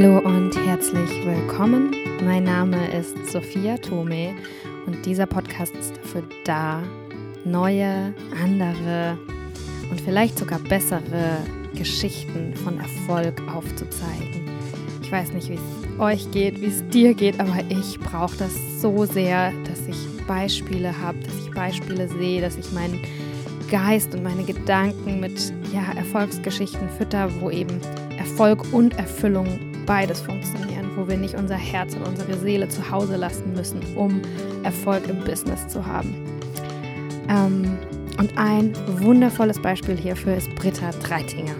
Hallo und herzlich willkommen. Mein Name ist Sophia Tome und dieser Podcast ist dafür da, neue, andere und vielleicht sogar bessere Geschichten von Erfolg aufzuzeigen. Ich weiß nicht, wie es euch geht, wie es dir geht, aber ich brauche das so sehr, dass ich Beispiele habe, dass ich Beispiele sehe, dass ich meinen Geist und meine Gedanken mit ja, Erfolgsgeschichten fütter, wo eben Erfolg und Erfüllung beides funktionieren, wo wir nicht unser Herz und unsere Seele zu Hause lassen müssen, um Erfolg im Business zu haben. Ähm, und ein wundervolles Beispiel hierfür ist Britta Treitinger.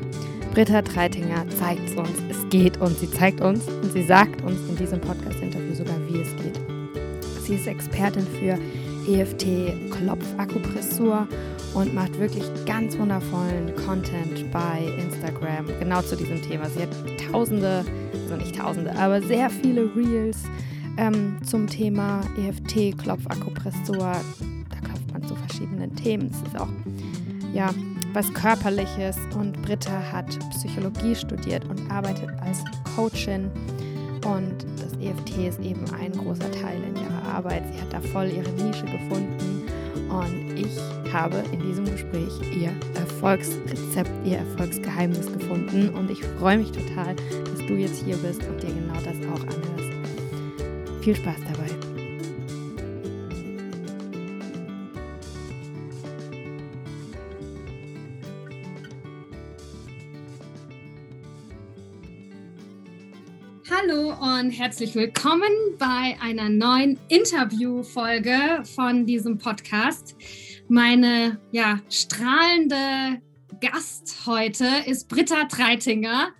Britta Treitinger zeigt uns, es geht und sie zeigt uns und sie sagt uns in diesem Podcast-Interview sogar, wie es geht. Sie ist Expertin für EFT-Klopfakupressur und macht wirklich ganz wundervollen Content bei Instagram genau zu diesem Thema. Sie hat tausende, also nicht tausende, aber sehr viele Reels ähm, zum Thema EFT, Klopfakupressur. Da klopft man zu verschiedenen Themen. Es ist auch ja, was Körperliches und Britta hat Psychologie studiert und arbeitet als Coachin. Und das EFT ist eben ein großer Teil in ihrer Arbeit. Sie hat da voll ihre Nische gefunden und ich habe in diesem Gespräch ihr Erfolgsrezept, ihr Erfolgsgeheimnis gefunden. Und ich freue mich total, dass du jetzt hier bist und dir genau das auch anhörst. Viel Spaß dabei. Hallo und herzlich willkommen bei einer neuen Interviewfolge von diesem Podcast. Meine ja, strahlende Gast heute ist Britta Treitinger,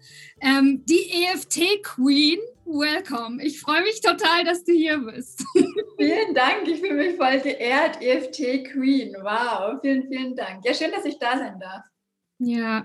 ähm, die EFT Queen. Welcome. Ich freue mich total, dass du hier bist. Vielen Dank. Ich fühle mich voll geehrt. EFT Queen. Wow. Vielen, vielen Dank. Ja, schön, dass ich da sein darf. Ja,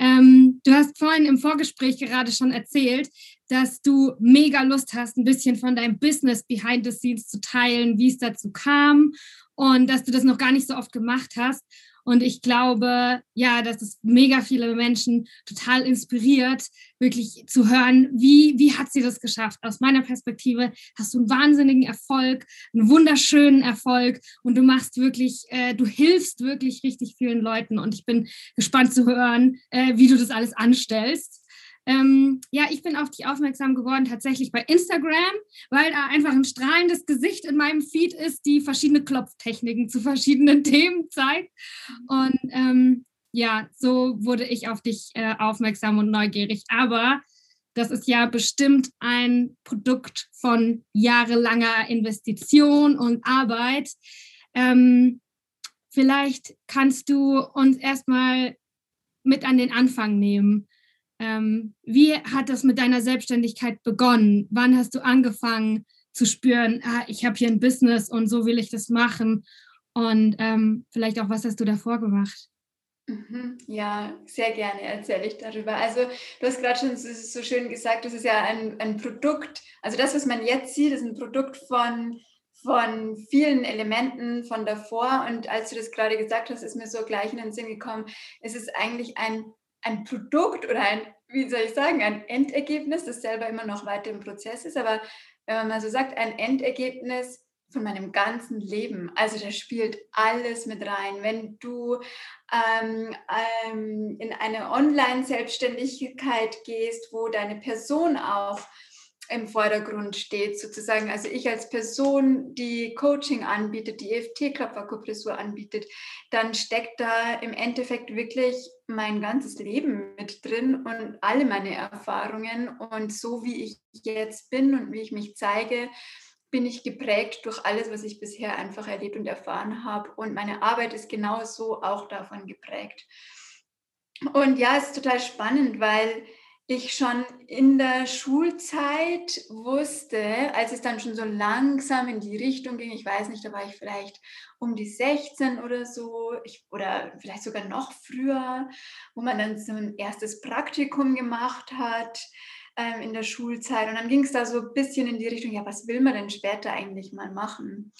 ähm, du hast vorhin im Vorgespräch gerade schon erzählt, dass du mega Lust hast, ein bisschen von deinem Business behind the scenes zu teilen, wie es dazu kam und dass du das noch gar nicht so oft gemacht hast. Und ich glaube, ja, dass es mega viele Menschen total inspiriert, wirklich zu hören, wie, wie hat sie das geschafft? Aus meiner Perspektive hast du einen wahnsinnigen Erfolg, einen wunderschönen Erfolg und du machst wirklich, äh, du hilfst wirklich richtig vielen Leuten. Und ich bin gespannt zu hören, äh, wie du das alles anstellst. Ähm, ja, ich bin auf dich aufmerksam geworden, tatsächlich bei Instagram, weil da einfach ein strahlendes Gesicht in meinem Feed ist, die verschiedene Klopftechniken zu verschiedenen Themen zeigt. Und ähm, ja, so wurde ich auf dich äh, aufmerksam und neugierig. Aber das ist ja bestimmt ein Produkt von jahrelanger Investition und Arbeit. Ähm, vielleicht kannst du uns erstmal mit an den Anfang nehmen. Ähm, wie hat das mit deiner Selbstständigkeit begonnen? Wann hast du angefangen zu spüren, ah, ich habe hier ein Business und so will ich das machen? Und ähm, vielleicht auch, was hast du davor gemacht? Mhm. Ja, sehr gerne erzähle ich darüber. Also du hast gerade schon so schön gesagt, das ist ja ein, ein Produkt, also das, was man jetzt sieht, ist ein Produkt von, von vielen Elementen von davor. Und als du das gerade gesagt hast, ist mir so gleich in den Sinn gekommen, es ist eigentlich ein ein Produkt oder ein, wie soll ich sagen, ein Endergebnis, das selber immer noch weiter im Prozess ist, aber wenn man mal so sagt, ein Endergebnis von meinem ganzen Leben. Also da spielt alles mit rein. Wenn du ähm, ähm, in eine Online-Selbstständigkeit gehst, wo deine Person auch im Vordergrund steht, sozusagen. Also ich als Person, die Coaching anbietet, die EFT-Körperakupressur anbietet, dann steckt da im Endeffekt wirklich mein ganzes Leben mit drin und alle meine Erfahrungen. Und so wie ich jetzt bin und wie ich mich zeige, bin ich geprägt durch alles, was ich bisher einfach erlebt und erfahren habe. Und meine Arbeit ist genauso auch davon geprägt. Und ja, es ist total spannend, weil ich schon in der Schulzeit wusste, als es dann schon so langsam in die Richtung ging, ich weiß nicht, da war ich vielleicht um die 16 oder so, ich, oder vielleicht sogar noch früher, wo man dann so ein erstes Praktikum gemacht hat ähm, in der Schulzeit. Und dann ging es da so ein bisschen in die Richtung, ja, was will man denn später eigentlich mal machen?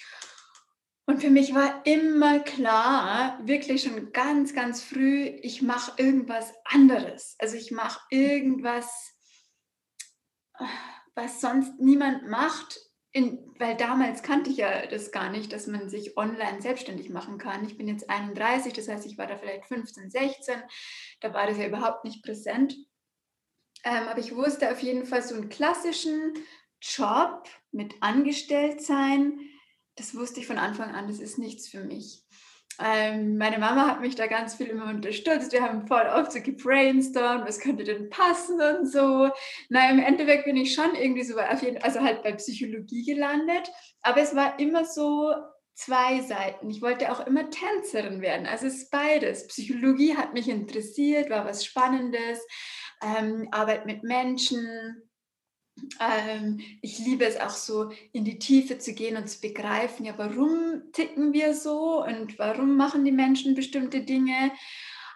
Und für mich war immer klar, wirklich schon ganz, ganz früh, ich mache irgendwas anderes. Also ich mache irgendwas was sonst niemand macht, in, weil damals kannte ich ja das gar nicht, dass man sich online selbstständig machen kann. Ich bin jetzt 31, das heißt, ich war da vielleicht 15, 16, da war das ja überhaupt nicht präsent. Ähm, aber ich wusste auf jeden Fall so einen klassischen Job mit Angestelltsein, das wusste ich von Anfang an, das ist nichts für mich. Ähm, meine Mama hat mich da ganz viel immer unterstützt. Wir haben voll oft so gebrainstormt, was könnte denn passen und so. Na, im Endeffekt bin ich schon irgendwie so, auf jeden, also halt bei Psychologie gelandet. Aber es war immer so zwei Seiten. Ich wollte auch immer Tänzerin werden. Also es ist beides. Psychologie hat mich interessiert, war was Spannendes. Ähm, Arbeit mit Menschen, ähm, ich liebe es auch so, in die Tiefe zu gehen und zu begreifen, ja, warum ticken wir so und warum machen die Menschen bestimmte Dinge.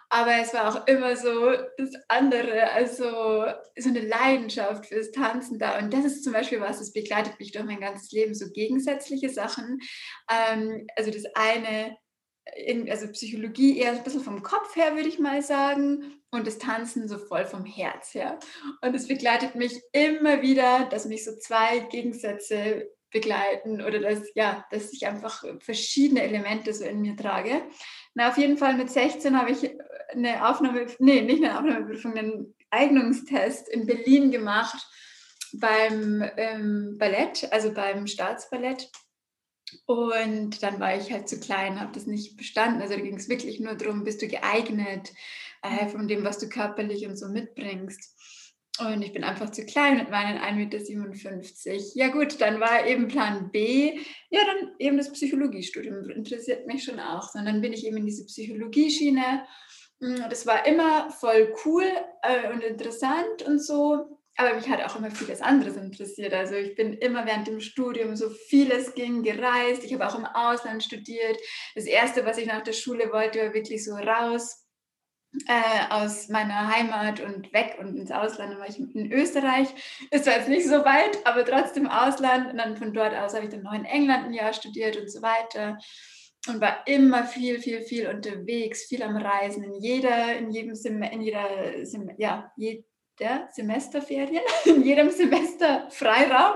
Aber es war auch immer so das andere, also so eine Leidenschaft fürs Tanzen da. Und das ist zum Beispiel was, das begleitet mich durch mein ganzes Leben, so gegensätzliche Sachen. Ähm, also das eine, in, also Psychologie eher ein bisschen vom Kopf her, würde ich mal sagen, und das Tanzen so voll vom Herz her. Und es begleitet mich immer wieder, dass mich so zwei Gegensätze begleiten oder dass, ja, dass ich einfach verschiedene Elemente so in mir trage. Na, auf jeden Fall mit 16 habe ich eine Aufnahme, nee, nicht eine Aufnahmeprüfung, einen Eignungstest in Berlin gemacht beim ähm, Ballett, also beim Staatsballett. Und dann war ich halt zu klein, habe das nicht bestanden. Also da ging es wirklich nur darum, bist du geeignet äh, von dem, was du körperlich und so mitbringst. Und ich bin einfach zu klein mit meinen 1,57 Meter. Ja gut, dann war eben Plan B, ja dann eben das Psychologiestudium, interessiert mich schon auch. Und dann bin ich eben in diese Psychologieschiene. Hm, das war immer voll cool äh, und interessant und so. Aber mich hat auch immer vieles anderes interessiert. Also ich bin immer während dem Studium so vieles ging gereist. Ich habe auch im Ausland studiert. Das Erste, was ich nach der Schule wollte, war wirklich so raus äh, aus meiner Heimat und weg und ins Ausland. Dann war ich in Österreich. Ist zwar jetzt nicht so weit, aber trotzdem Ausland. Und dann von dort aus habe ich dann noch in England ein Jahr studiert und so weiter. Und war immer viel, viel, viel unterwegs, viel am Reisen. In jeder, in jedem Sem in jeder, Sem ja, je der Semesterferien, in jedem Semester Freiraum,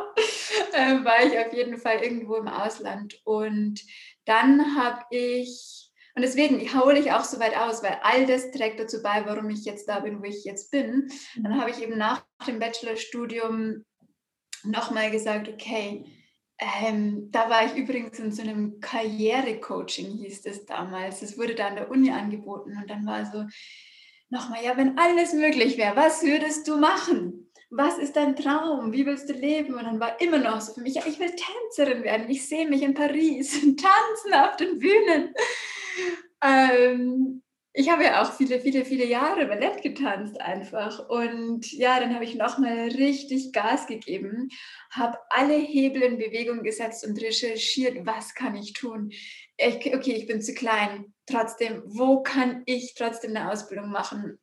äh, war ich auf jeden Fall irgendwo im Ausland. Und dann habe ich, und deswegen hole ich auch so weit aus, weil all das trägt dazu bei, warum ich jetzt da bin, wo ich jetzt bin. Dann habe ich eben nach dem Bachelorstudium nochmal gesagt, okay, ähm, da war ich übrigens in so einem Karrierecoaching, hieß das damals. Das wurde da an der Uni angeboten und dann war so, nochmal, ja, wenn alles möglich wäre, was würdest du machen? Was ist dein Traum? Wie willst du leben? Und dann war immer noch so für mich, ja, ich will Tänzerin werden. Ich sehe mich in Paris tanzen auf den Bühnen. Ähm, ich habe ja auch viele, viele, viele Jahre Ballett getanzt einfach. Und ja, dann habe ich nochmal richtig Gas gegeben, habe alle Hebel in Bewegung gesetzt und recherchiert, was kann ich tun. Ich, okay, ich bin zu klein. Trotzdem, wo kann ich trotzdem eine Ausbildung machen?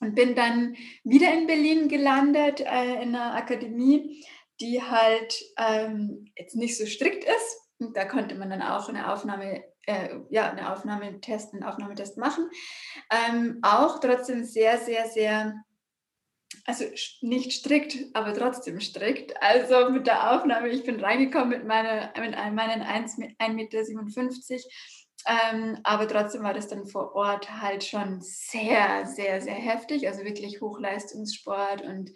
Und bin dann wieder in Berlin gelandet, äh, in einer Akademie, die halt ähm, jetzt nicht so strikt ist. Und da konnte man dann auch eine Aufnahme äh, ja, eine Aufnahmetest, einen Aufnahmetest machen. Ähm, auch trotzdem sehr, sehr, sehr, also nicht strikt, aber trotzdem strikt. Also mit der Aufnahme, ich bin reingekommen mit, meine, mit meinen 1,57 Meter. Ähm, aber trotzdem war das dann vor Ort halt schon sehr, sehr, sehr heftig. Also wirklich Hochleistungssport und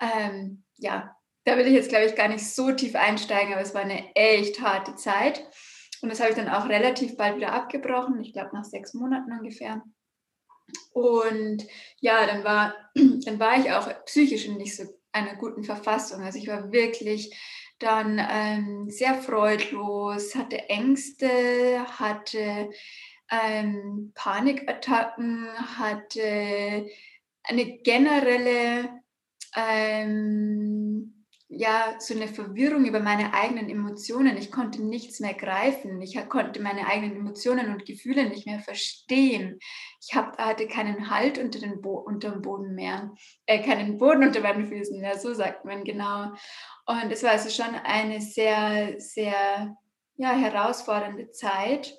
ähm, ja, da will ich jetzt, glaube ich, gar nicht so tief einsteigen, aber es war eine echt harte Zeit. Und das habe ich dann auch relativ bald wieder abgebrochen, ich glaube nach sechs Monaten ungefähr. Und ja, dann war, dann war ich auch psychisch in nicht so einer guten Verfassung. Also ich war wirklich dann ähm, sehr freudlos, hatte Ängste, hatte ähm, Panikattacken, hatte eine generelle ähm, ja so eine Verwirrung über meine eigenen Emotionen. Ich konnte nichts mehr greifen. Ich konnte meine eigenen Emotionen und Gefühle nicht mehr verstehen. Ich hab, hatte keinen Halt unter, den Bo unter dem Boden mehr, äh, keinen Boden unter meinen Füßen mehr, so sagt man genau. Und es war also schon eine sehr, sehr ja, herausfordernde Zeit.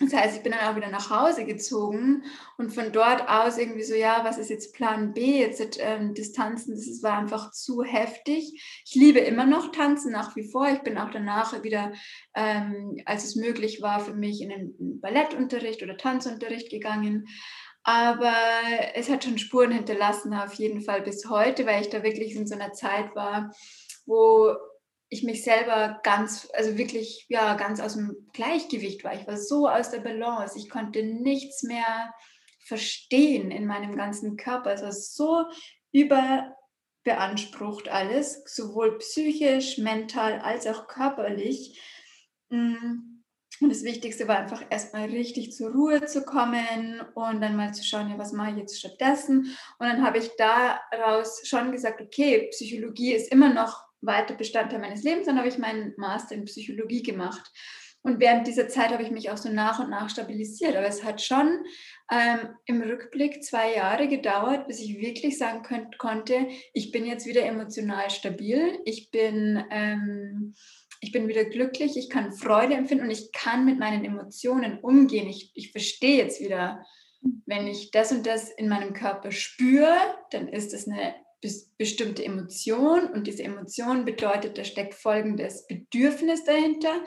Das heißt, ich bin dann auch wieder nach Hause gezogen und von dort aus irgendwie so, ja, was ist jetzt Plan B? Jetzt ähm, Distanzen, das war einfach zu heftig. Ich liebe immer noch Tanzen nach wie vor. Ich bin auch danach wieder, ähm, als es möglich war, für mich in den Ballettunterricht oder Tanzunterricht gegangen. Aber es hat schon Spuren hinterlassen, auf jeden Fall bis heute, weil ich da wirklich in so einer Zeit war, wo ich mich selber ganz, also wirklich, ja, ganz aus dem Gleichgewicht war. Ich war so aus der Balance. Ich konnte nichts mehr verstehen in meinem ganzen Körper. Es war so überbeansprucht alles, sowohl psychisch, mental als auch körperlich. Mm. Und das Wichtigste war einfach erstmal richtig zur Ruhe zu kommen und dann mal zu schauen, ja, was mache ich jetzt stattdessen. Und dann habe ich daraus schon gesagt, okay, Psychologie ist immer noch weiter Bestandteil meines Lebens. Dann habe ich meinen Master in Psychologie gemacht. Und während dieser Zeit habe ich mich auch so nach und nach stabilisiert. Aber es hat schon ähm, im Rückblick zwei Jahre gedauert, bis ich wirklich sagen könnt, konnte, ich bin jetzt wieder emotional stabil, ich bin, ähm, ich bin wieder glücklich, ich kann Freude empfinden und ich kann mit meinen Emotionen umgehen. Ich, ich verstehe jetzt wieder, wenn ich das und das in meinem Körper spüre, dann ist das eine bestimmte Emotion und diese Emotion bedeutet, da steckt folgendes Bedürfnis dahinter.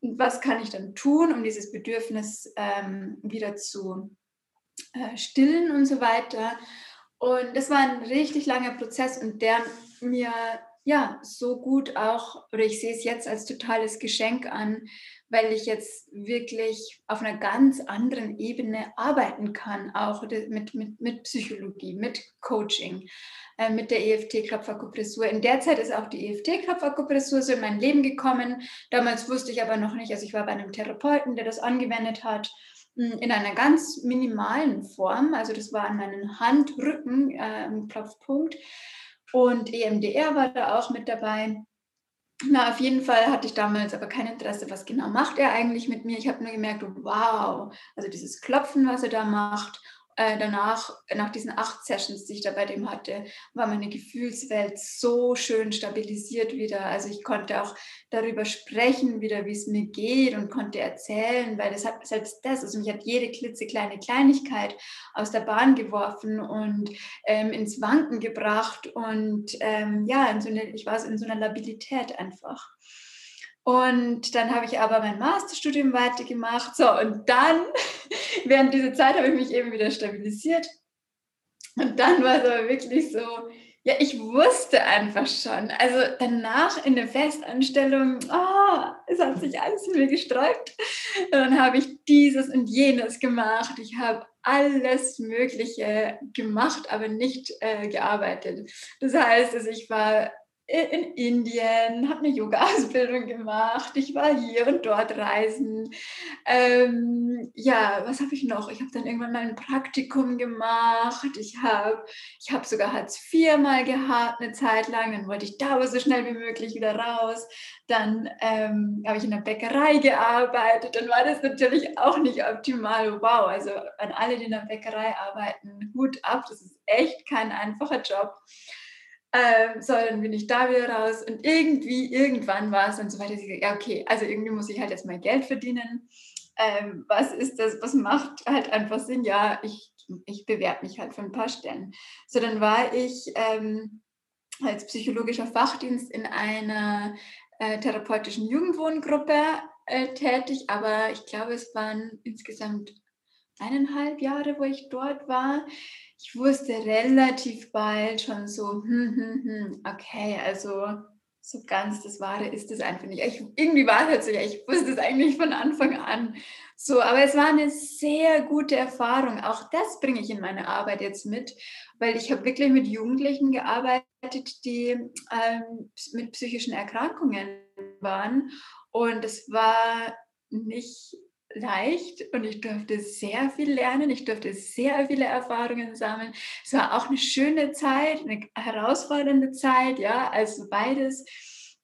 Was kann ich dann tun, um dieses Bedürfnis ähm, wieder zu äh, stillen und so weiter. Und das war ein richtig langer Prozess und der mir ja so gut auch, oder ich sehe es jetzt als totales Geschenk an, weil ich jetzt wirklich auf einer ganz anderen Ebene arbeiten kann, auch mit, mit, mit Psychologie, mit Coaching, äh, mit der EFT-Klopfakupressur. In der Zeit ist auch die EFT-Klopfakupressur so in mein Leben gekommen. Damals wusste ich aber noch nicht, also ich war bei einem Therapeuten, der das angewendet hat hm, in einer ganz minimalen Form. Also das war an meinen Handrücken äh, Klopfpunkt. Und EMDR war da auch mit dabei. Na, auf jeden Fall hatte ich damals aber kein Interesse, was genau macht er eigentlich mit mir. Ich habe nur gemerkt, wow, also dieses Klopfen, was er da macht äh, danach, nach diesen acht Sessions, die ich da bei dem hatte, war meine Gefühlswelt so schön stabilisiert wieder. Also ich konnte auch darüber sprechen, wieder wie es mir geht und konnte erzählen, weil das hat selbst das, also mich hat jede klitzekleine Kleinigkeit aus der Bahn geworfen und ähm, ins Wanken gebracht und ähm, ja, so eine, ich war in so einer Labilität einfach. Und dann habe ich aber mein Masterstudium weitergemacht. So, und dann, während dieser Zeit, habe ich mich eben wieder stabilisiert. Und dann war es aber wirklich so, ja, ich wusste einfach schon. Also danach in der Festanstellung, oh, es hat sich alles in mir gesträubt. Und dann habe ich dieses und jenes gemacht. Ich habe alles Mögliche gemacht, aber nicht äh, gearbeitet. Das heißt, also ich war in Indien, habe eine Yoga-Ausbildung gemacht. Ich war hier und dort reisen. Ähm, ja, was habe ich noch? Ich habe dann irgendwann mal ein Praktikum gemacht. Ich habe ich hab sogar Hartz IV mal gehabt, eine Zeit lang. Dann wollte ich da aber so schnell wie möglich wieder raus. Dann ähm, habe ich in der Bäckerei gearbeitet. Dann war das natürlich auch nicht optimal. Wow, also an alle, die in der Bäckerei arbeiten, Hut ab. Das ist echt kein einfacher Job. Ähm, so, dann bin ich da wieder raus und irgendwie, irgendwann war es dann so weit, dass ich gesagt ja, okay, also irgendwie muss ich halt jetzt mal Geld verdienen. Ähm, was ist das, was macht halt einfach Sinn? Ja, ich, ich bewerbe mich halt für ein paar Stellen. So, dann war ich ähm, als psychologischer Fachdienst in einer äh, therapeutischen Jugendwohngruppe äh, tätig, aber ich glaube, es waren insgesamt eineinhalb Jahre, wo ich dort war ich wusste relativ bald schon so, hm, hm, hm, okay, also so ganz das Wahre ist es einfach nicht. Ich, irgendwie war es halt so, ja, ich wusste es eigentlich von Anfang an. So, aber es war eine sehr gute Erfahrung. Auch das bringe ich in meine Arbeit jetzt mit, weil ich habe wirklich mit Jugendlichen gearbeitet, die ähm, mit psychischen Erkrankungen waren. Und es war nicht leicht und ich durfte sehr viel lernen. Ich durfte sehr viele Erfahrungen sammeln. Es war auch eine schöne Zeit, eine herausfordernde Zeit, ja, also beides.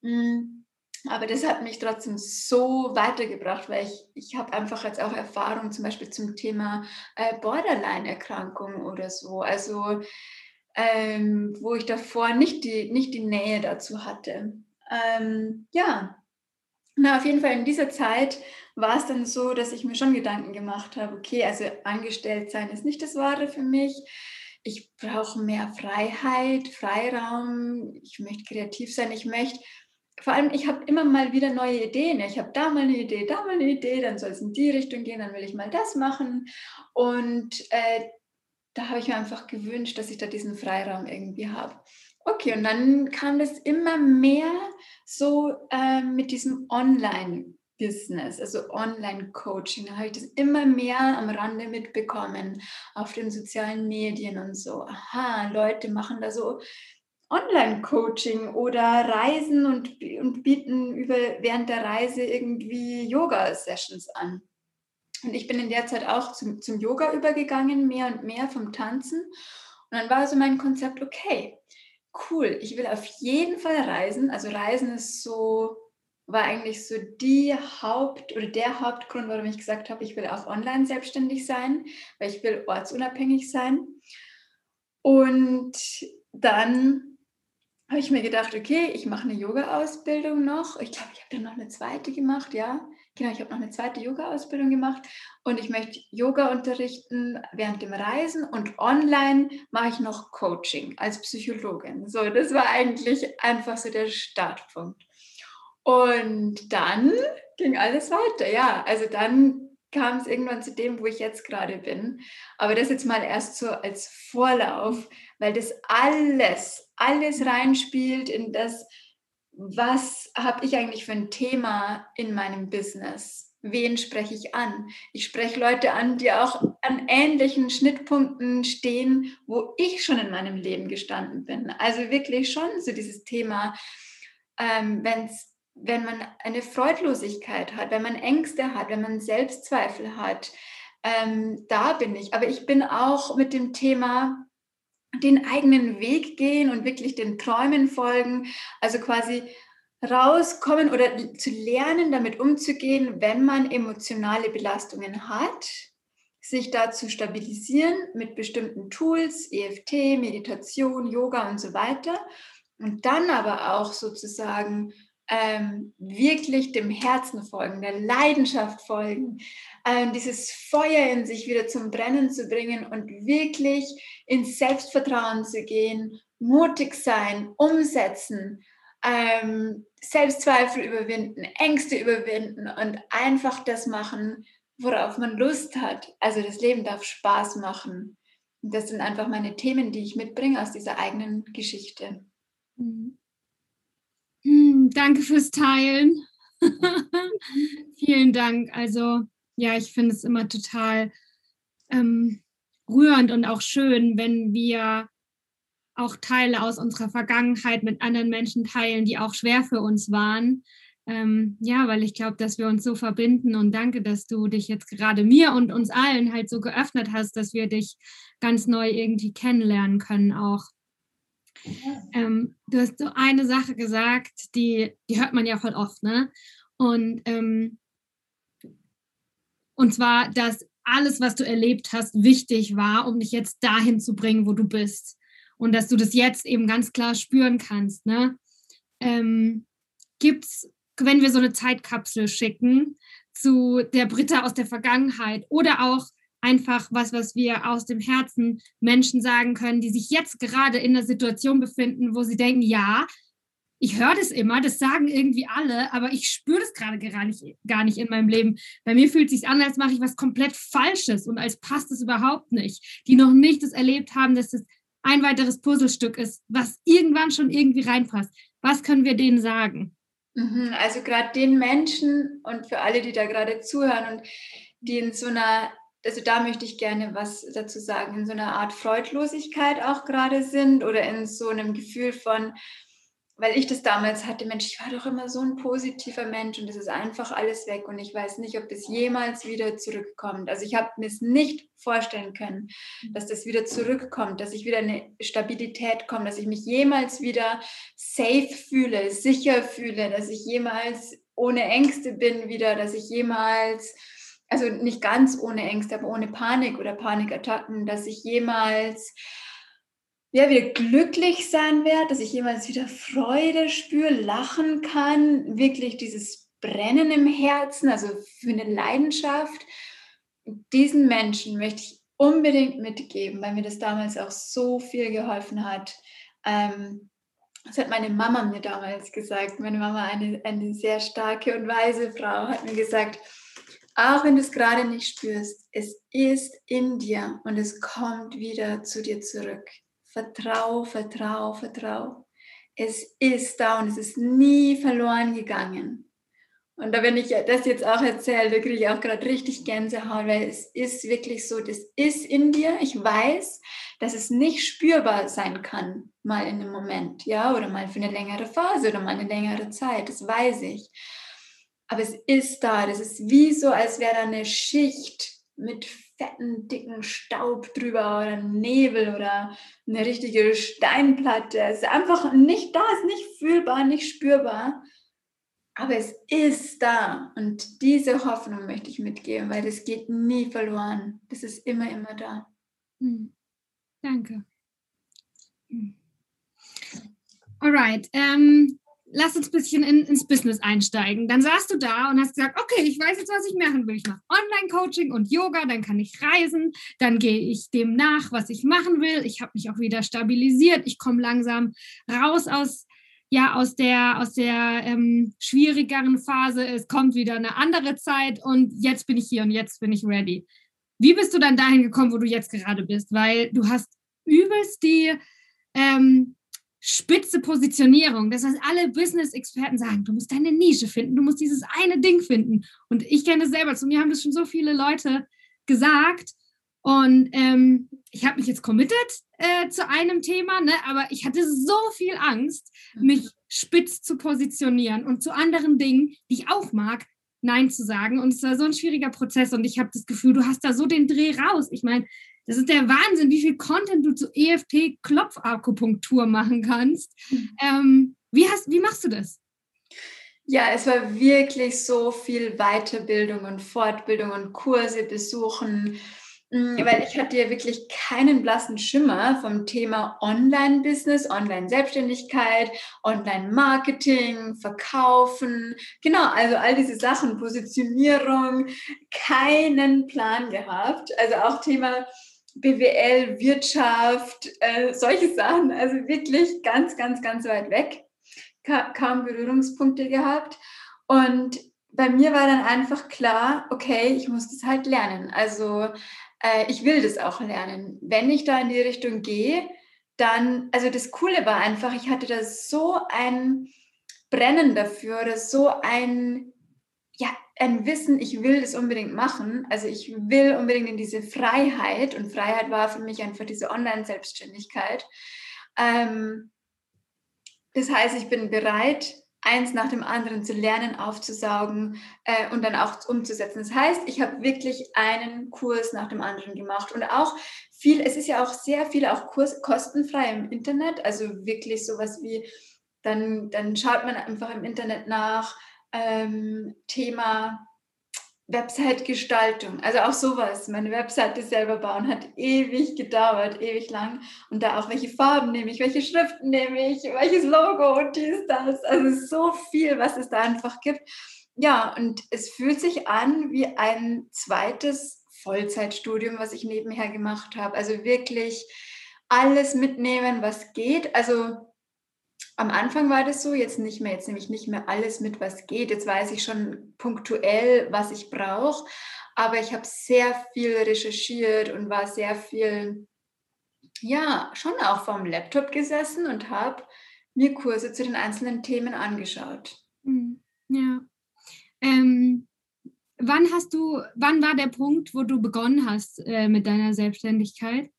Mm, aber das hat mich trotzdem so weitergebracht, weil ich, ich habe einfach jetzt auch Erfahrung zum Beispiel zum Thema äh, Borderline-Erkrankung oder so. Also ähm, wo ich davor nicht die, nicht die Nähe dazu hatte. Ähm, ja, Na, auf jeden Fall in dieser Zeit war es dann so, dass ich mir schon Gedanken gemacht habe, okay, also angestellt sein ist nicht das Wahre für mich. Ich brauche mehr Freiheit, Freiraum. Ich möchte kreativ sein. Ich möchte, vor allem, ich habe immer mal wieder neue Ideen. Ich habe da mal eine Idee, da mal eine Idee, dann soll es in die Richtung gehen, dann will ich mal das machen. Und äh, da habe ich mir einfach gewünscht, dass ich da diesen Freiraum irgendwie habe. Okay, und dann kam das immer mehr so äh, mit diesem Online-Business, also Online-Coaching. Da habe ich das immer mehr am Rande mitbekommen, auf den sozialen Medien und so. Aha, Leute machen da so Online-Coaching oder Reisen und, und bieten über, während der Reise irgendwie Yoga-Sessions an. Und ich bin in der Zeit auch zum, zum Yoga übergegangen, mehr und mehr vom Tanzen. Und dann war so mein Konzept, okay, cool, ich will auf jeden Fall reisen. Also Reisen ist so, war eigentlich so die Haupt- oder der Hauptgrund, warum ich gesagt habe, ich will auch online selbstständig sein, weil ich will ortsunabhängig sein. Und dann habe ich mir gedacht, okay, ich mache eine Yoga-Ausbildung noch. Ich glaube, ich habe dann noch eine zweite gemacht, ja. Genau, ich habe noch eine zweite Yoga-Ausbildung gemacht und ich möchte Yoga unterrichten während dem Reisen und online mache ich noch Coaching als Psychologin. So, das war eigentlich einfach so der Startpunkt. Und dann ging alles weiter, ja. Also dann kam es irgendwann zu dem, wo ich jetzt gerade bin. Aber das jetzt mal erst so als Vorlauf, weil das alles, alles reinspielt in das, was habe ich eigentlich für ein Thema in meinem Business? Wen spreche ich an? Ich spreche Leute an, die auch an ähnlichen Schnittpunkten stehen, wo ich schon in meinem Leben gestanden bin. Also wirklich schon so dieses Thema, ähm, wenn's, wenn man eine Freudlosigkeit hat, wenn man Ängste hat, wenn man Selbstzweifel hat, ähm, da bin ich. Aber ich bin auch mit dem Thema den eigenen Weg gehen und wirklich den Träumen folgen, also quasi rauskommen oder zu lernen, damit umzugehen, wenn man emotionale Belastungen hat, sich da zu stabilisieren mit bestimmten Tools, EFT, Meditation, Yoga und so weiter. Und dann aber auch sozusagen ähm, wirklich dem Herzen folgen, der Leidenschaft folgen, ähm, dieses Feuer in sich wieder zum Brennen zu bringen und wirklich ins Selbstvertrauen zu gehen, mutig sein, umsetzen, ähm, Selbstzweifel überwinden, Ängste überwinden und einfach das machen, worauf man Lust hat. Also das Leben darf Spaß machen. Und das sind einfach meine Themen, die ich mitbringe aus dieser eigenen Geschichte. Mhm. Hm, danke fürs Teilen. Vielen Dank. Also ja, ich finde es immer total ähm, rührend und auch schön, wenn wir auch Teile aus unserer Vergangenheit mit anderen Menschen teilen, die auch schwer für uns waren. Ähm, ja, weil ich glaube, dass wir uns so verbinden und danke, dass du dich jetzt gerade mir und uns allen halt so geöffnet hast, dass wir dich ganz neu irgendwie kennenlernen können auch. Ähm, du hast so eine Sache gesagt, die, die hört man ja voll oft, ne? Und, ähm, und zwar, dass alles, was du erlebt hast, wichtig war, um dich jetzt dahin zu bringen, wo du bist. Und dass du das jetzt eben ganz klar spüren kannst. Ne? Ähm, Gibt es, wenn wir so eine Zeitkapsel schicken zu der Britta aus der Vergangenheit oder auch einfach was, was wir aus dem Herzen Menschen sagen können, die sich jetzt gerade in einer Situation befinden, wo sie denken, ja, ich höre das immer, das sagen irgendwie alle, aber ich spüre das gerade gar nicht, gar nicht in meinem Leben. Bei mir fühlt es sich an, als mache ich was komplett Falsches und als passt es überhaupt nicht. Die noch nicht das erlebt haben, dass das ein weiteres Puzzlestück ist, was irgendwann schon irgendwie reinpasst. Was können wir denen sagen? Mhm, also gerade den Menschen und für alle, die da gerade zuhören und die in so einer also da möchte ich gerne was dazu sagen, in so einer Art Freudlosigkeit auch gerade sind oder in so einem Gefühl von, weil ich das damals hatte, Mensch, ich war doch immer so ein positiver Mensch und es ist einfach alles weg und ich weiß nicht, ob das jemals wieder zurückkommt. Also ich habe mir es nicht vorstellen können, dass das wieder zurückkommt, dass ich wieder eine Stabilität komme, dass ich mich jemals wieder safe fühle, sicher fühle, dass ich jemals ohne Ängste bin wieder, dass ich jemals also nicht ganz ohne Ängste, aber ohne Panik oder Panikattacken, dass ich jemals ja, wieder glücklich sein werde, dass ich jemals wieder Freude spüre, lachen kann, wirklich dieses Brennen im Herzen, also für eine Leidenschaft. Diesen Menschen möchte ich unbedingt mitgeben, weil mir das damals auch so viel geholfen hat. Ähm, das hat meine Mama mir damals gesagt. Meine Mama, eine, eine sehr starke und weise Frau, hat mir gesagt, auch wenn du es gerade nicht spürst, es ist in dir und es kommt wieder zu dir zurück. Vertrau, vertrau, vertrau. Es ist da und es ist nie verloren gegangen. Und da, wenn ich das jetzt auch erzähle, da kriege ich auch gerade richtig Gänsehaut, weil es ist wirklich so, das ist in dir. Ich weiß, dass es nicht spürbar sein kann, mal in einem Moment, ja, oder mal für eine längere Phase oder mal eine längere Zeit, das weiß ich. Aber es ist da, das ist wie so, als wäre da eine Schicht mit fetten, dicken Staub drüber oder Nebel oder eine richtige Steinplatte. Es ist einfach nicht da, es ist nicht fühlbar, nicht spürbar. Aber es ist da und diese Hoffnung möchte ich mitgeben, weil das geht nie verloren. Das ist immer, immer da. Hm. Danke. Hm. Alright, ähm, lass uns ein bisschen in, ins Business einsteigen. Dann saßt du da und hast gesagt, okay, ich weiß jetzt, was ich machen will. Ich mache Online-Coaching und Yoga, dann kann ich reisen, dann gehe ich dem nach, was ich machen will. Ich habe mich auch wieder stabilisiert. Ich komme langsam raus aus ja aus der, aus der ähm, schwierigeren Phase, es kommt wieder eine andere Zeit und jetzt bin ich hier und jetzt bin ich ready. Wie bist du dann dahin gekommen, wo du jetzt gerade bist? Weil du hast übelst die ähm, spitze Positionierung. Das heißt, alle Business-Experten sagen, du musst deine Nische finden, du musst dieses eine Ding finden. Und ich kenne es selber, zu mir haben das schon so viele Leute gesagt. Und ähm, ich habe mich jetzt committed äh, zu einem Thema, ne, aber ich hatte so viel Angst, mhm. mich spitz zu positionieren und zu anderen Dingen, die ich auch mag, Nein zu sagen. Und es war so ein schwieriger Prozess und ich habe das Gefühl, du hast da so den Dreh raus. Ich meine, das ist der Wahnsinn, wie viel Content du zu EFT-Klopfakupunktur machen kannst. Mhm. Ähm, wie, hast, wie machst du das? Ja, es war wirklich so viel Weiterbildung und Fortbildung und Kurse besuchen Mm, weil ich hatte ja wirklich keinen blassen Schimmer vom Thema Online-Business, Online-Selbstständigkeit, Online-Marketing, Verkaufen, genau, also all diese Sachen, Positionierung, keinen Plan gehabt. Also auch Thema BWL, Wirtschaft, äh, solche Sachen, also wirklich ganz, ganz, ganz weit weg, Ka kaum Berührungspunkte gehabt. Und bei mir war dann einfach klar, okay, ich muss das halt lernen. Also äh, ich will das auch lernen. Wenn ich da in die Richtung gehe, dann, also das Coole war einfach, ich hatte da so ein Brennen dafür oder so ein, ein Wissen, ich will das unbedingt machen. Also ich will unbedingt in diese Freiheit und Freiheit war für mich einfach diese Online-Selbstständigkeit. Ähm, das heißt, ich bin bereit, eins nach dem anderen zu lernen, aufzusaugen äh, und dann auch umzusetzen. Das heißt, ich habe wirklich einen Kurs nach dem anderen gemacht und auch viel, es ist ja auch sehr viel auch Kurs, kostenfrei im Internet, also wirklich sowas wie, dann, dann schaut man einfach im Internet nach ähm, Thema Website-Gestaltung, also auch sowas. Meine Webseite selber bauen hat ewig gedauert, ewig lang. Und da auch, welche Farben nehme ich, welche Schriften nehme ich, welches Logo und dies, das. Also so viel, was es da einfach gibt. Ja, und es fühlt sich an wie ein zweites Vollzeitstudium, was ich nebenher gemacht habe. Also wirklich alles mitnehmen, was geht. Also am Anfang war das so, jetzt nicht mehr. Jetzt nehme ich nicht mehr alles mit, was geht. Jetzt weiß ich schon punktuell, was ich brauche. Aber ich habe sehr viel recherchiert und war sehr viel, ja, schon auch vorm Laptop gesessen und habe mir Kurse zu den einzelnen Themen angeschaut. Hm, ja. Ähm, wann hast du, wann war der Punkt, wo du begonnen hast äh, mit deiner Selbstständigkeit?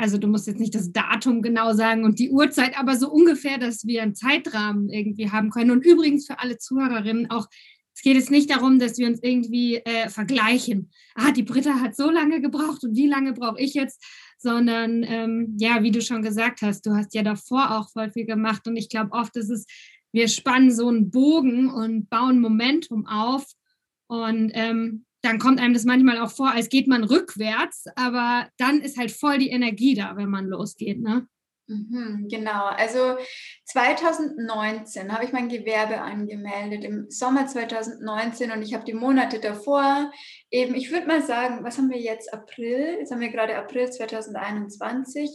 Also du musst jetzt nicht das Datum genau sagen und die Uhrzeit, aber so ungefähr, dass wir einen Zeitrahmen irgendwie haben können. Und übrigens für alle Zuhörerinnen auch, es geht jetzt nicht darum, dass wir uns irgendwie äh, vergleichen. Ah, die Britta hat so lange gebraucht und wie lange brauche ich jetzt? Sondern ähm, ja, wie du schon gesagt hast, du hast ja davor auch voll viel gemacht und ich glaube oft ist es, wir spannen so einen Bogen und bauen Momentum auf und ähm, dann kommt einem das manchmal auch vor, als geht man rückwärts, aber dann ist halt voll die Energie da, wenn man losgeht, ne? Mhm, genau, also 2019 habe ich mein Gewerbe angemeldet, im Sommer 2019 und ich habe die Monate davor eben, ich würde mal sagen, was haben wir jetzt, April? Jetzt haben wir gerade April 2021.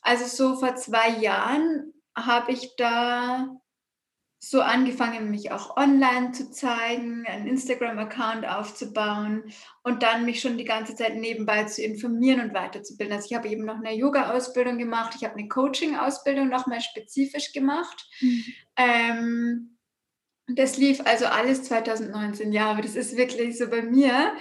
Also so vor zwei Jahren habe ich da so angefangen, mich auch online zu zeigen, einen Instagram-Account aufzubauen und dann mich schon die ganze Zeit nebenbei zu informieren und weiterzubilden. Also ich habe eben noch eine Yoga-Ausbildung gemacht, ich habe eine Coaching-Ausbildung nochmal spezifisch gemacht. Mhm. Ähm, das lief also alles 2019, ja, aber das ist wirklich so bei mir,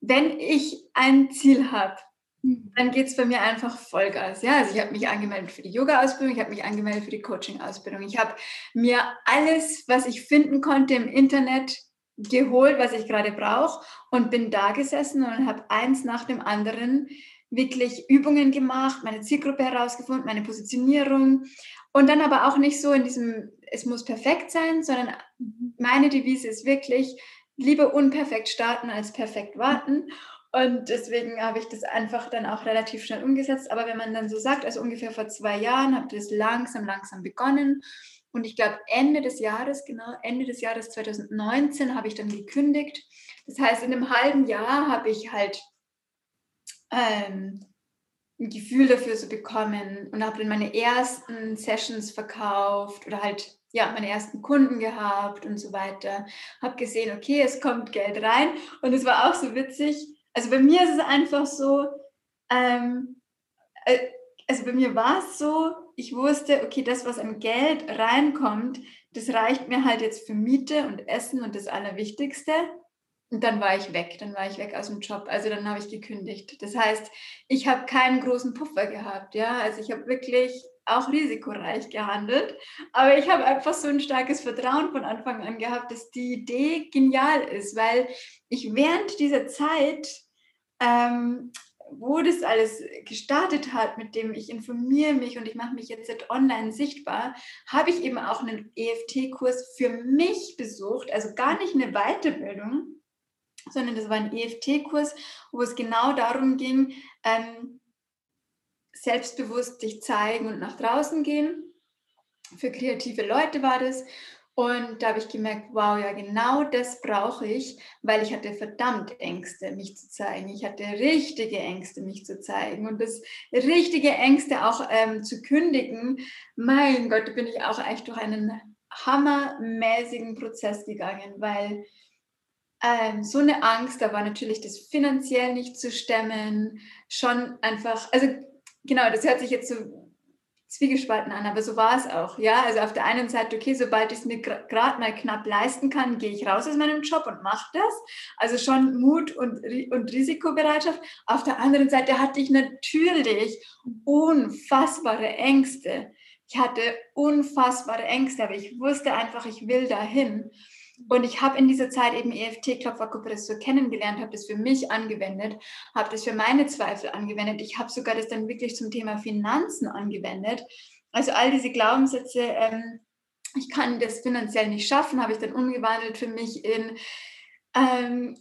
wenn ich ein Ziel habe. Dann geht es bei mir einfach Vollgas. Ja, also ich habe mich angemeldet für die Yoga-Ausbildung, ich habe mich angemeldet für die Coaching-Ausbildung. Ich habe mir alles, was ich finden konnte im Internet, geholt, was ich gerade brauche und bin da gesessen und habe eins nach dem anderen wirklich Übungen gemacht, meine Zielgruppe herausgefunden, meine Positionierung und dann aber auch nicht so in diesem, es muss perfekt sein, sondern mhm. meine Devise ist wirklich, lieber unperfekt starten als perfekt warten. Und deswegen habe ich das einfach dann auch relativ schnell umgesetzt. Aber wenn man dann so sagt, also ungefähr vor zwei Jahren, habe ich das langsam, langsam begonnen. Und ich glaube, Ende des Jahres, genau, Ende des Jahres 2019 habe ich dann gekündigt. Das heißt, in einem halben Jahr habe ich halt ähm, ein Gefühl dafür so bekommen und habe dann meine ersten Sessions verkauft oder halt ja, meine ersten Kunden gehabt und so weiter. Habe gesehen, okay, es kommt Geld rein. Und es war auch so witzig also bei mir ist es einfach so, ähm, äh, also bei mir war es so, ich wusste, okay, das, was an Geld reinkommt, das reicht mir halt jetzt für Miete und Essen und das Allerwichtigste. Und dann war ich weg, dann war ich weg aus dem Job. Also dann habe ich gekündigt. Das heißt, ich habe keinen großen Puffer gehabt. Ja, also ich habe wirklich auch risikoreich gehandelt. Aber ich habe einfach so ein starkes Vertrauen von Anfang an gehabt, dass die Idee genial ist, weil ich während dieser Zeit, ähm, wo das alles gestartet hat, mit dem ich informiere mich und ich mache mich jetzt online sichtbar, habe ich eben auch einen EFT-Kurs für mich besucht, also gar nicht eine Weiterbildung, sondern das war ein EFT-Kurs, wo es genau darum ging, ähm, selbstbewusst dich zeigen und nach draußen gehen. Für kreative Leute war das. Und da habe ich gemerkt, wow, ja, genau das brauche ich, weil ich hatte verdammt Ängste, mich zu zeigen. Ich hatte richtige Ängste, mich zu zeigen. Und das richtige Ängste auch ähm, zu kündigen, mein Gott, da bin ich auch echt durch einen hammermäßigen Prozess gegangen, weil ähm, so eine Angst, da war natürlich das finanziell nicht zu stemmen, schon einfach, also genau, das hört sich jetzt so zwiegespalten an, aber so war es auch. Ja, also auf der einen Seite, okay, sobald ich es mir gerade mal knapp leisten kann, gehe ich raus aus meinem Job und mache das. Also schon Mut und, und Risikobereitschaft. Auf der anderen Seite hatte ich natürlich unfassbare Ängste. Ich hatte unfassbare Ängste, aber ich wusste einfach, ich will dahin. Und ich habe in dieser Zeit eben EFT-Klopferkupressor kennengelernt, habe das für mich angewendet, habe das für meine Zweifel angewendet. Ich habe sogar das dann wirklich zum Thema Finanzen angewendet. Also all diese Glaubenssätze, ähm, ich kann das finanziell nicht schaffen, habe ich dann umgewandelt für mich in, ähm,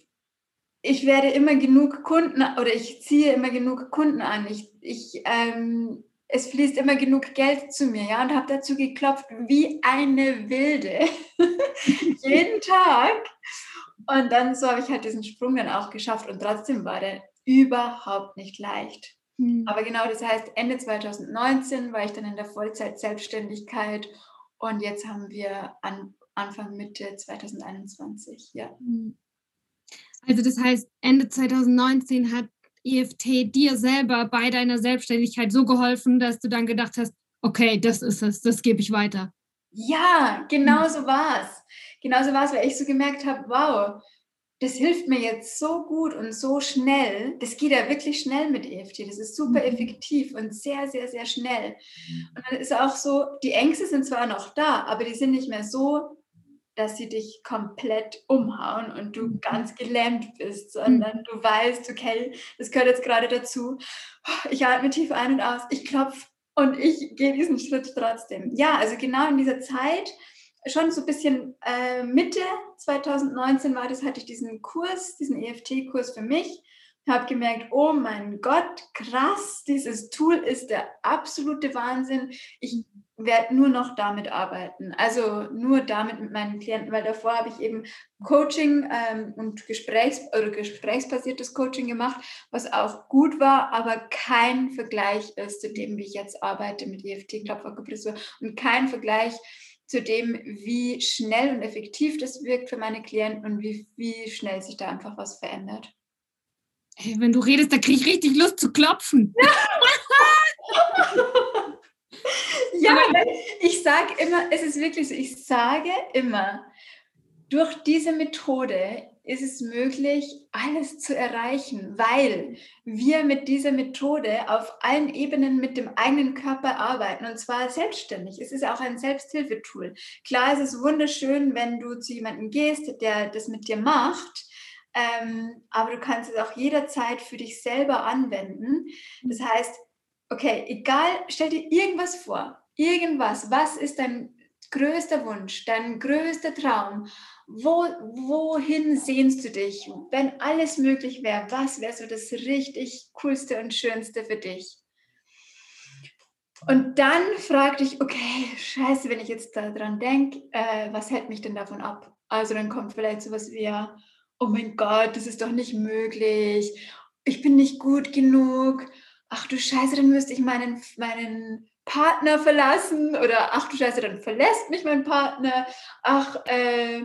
ich werde immer genug Kunden oder ich ziehe immer genug Kunden an. Ich, ich ähm, es fließt immer genug Geld zu mir, ja, und habe dazu geklopft wie eine Wilde, jeden Tag. Und dann so habe ich halt diesen Sprung dann auch geschafft und trotzdem war der überhaupt nicht leicht. Mhm. Aber genau, das heißt, Ende 2019 war ich dann in der Vollzeit-Selbstständigkeit und jetzt haben wir an Anfang Mitte 2021, ja. Hm. Also das heißt, Ende 2019 hat EFT dir selber bei deiner Selbstständigkeit so geholfen, dass du dann gedacht hast, okay, das ist es, das gebe ich weiter? Ja, genau so war es. Genau so war es, weil ich so gemerkt habe, wow, das hilft mir jetzt so gut und so schnell. Das geht ja wirklich schnell mit EFT. Das ist super mhm. effektiv und sehr, sehr, sehr schnell. Und dann ist auch so, die Ängste sind zwar noch da, aber die sind nicht mehr so dass sie dich komplett umhauen und du mhm. ganz gelähmt bist, sondern mhm. du weißt, okay, das gehört jetzt gerade dazu. Ich atme tief ein und aus, ich klopfe und ich gehe diesen Schritt trotzdem. Ja, also genau in dieser Zeit, schon so ein bisschen äh, Mitte 2019 war das, hatte ich diesen Kurs, diesen EFT-Kurs für mich habe gemerkt, oh mein Gott, krass, dieses Tool ist der absolute Wahnsinn. Ich werde nur noch damit arbeiten, also nur damit mit meinen Klienten, weil davor habe ich eben Coaching ähm, und Gesprächs- oder gesprächsbasiertes Coaching gemacht, was auch gut war, aber kein Vergleich ist zu dem, wie ich jetzt arbeite mit EFT, Klopfakupressur und kein Vergleich zu dem, wie schnell und effektiv das wirkt für meine Klienten und wie, wie schnell sich da einfach was verändert. Hey, wenn du redest, da kriege ich richtig Lust zu klopfen. ja, ich sage immer, es ist wirklich so, ich sage immer, durch diese Methode ist es möglich, alles zu erreichen, weil wir mit dieser Methode auf allen Ebenen mit dem eigenen Körper arbeiten und zwar selbstständig. Es ist auch ein Selbsthilfetool. Klar, es ist wunderschön, wenn du zu jemandem gehst, der das mit dir macht. Ähm, aber du kannst es auch jederzeit für dich selber anwenden. Das heißt, okay, egal, stell dir irgendwas vor, irgendwas, was ist dein größter Wunsch, dein größter Traum? Wo, wohin sehnst du dich? Wenn alles möglich wäre, was wäre so das richtig coolste und schönste für dich? Und dann frag dich, okay, scheiße, wenn ich jetzt daran denke, äh, was hält mich denn davon ab? Also dann kommt vielleicht sowas wie, oh mein Gott, das ist doch nicht möglich, ich bin nicht gut genug, ach du Scheiße, dann müsste ich meinen, meinen Partner verlassen oder ach du Scheiße, dann verlässt mich mein Partner, ach, äh,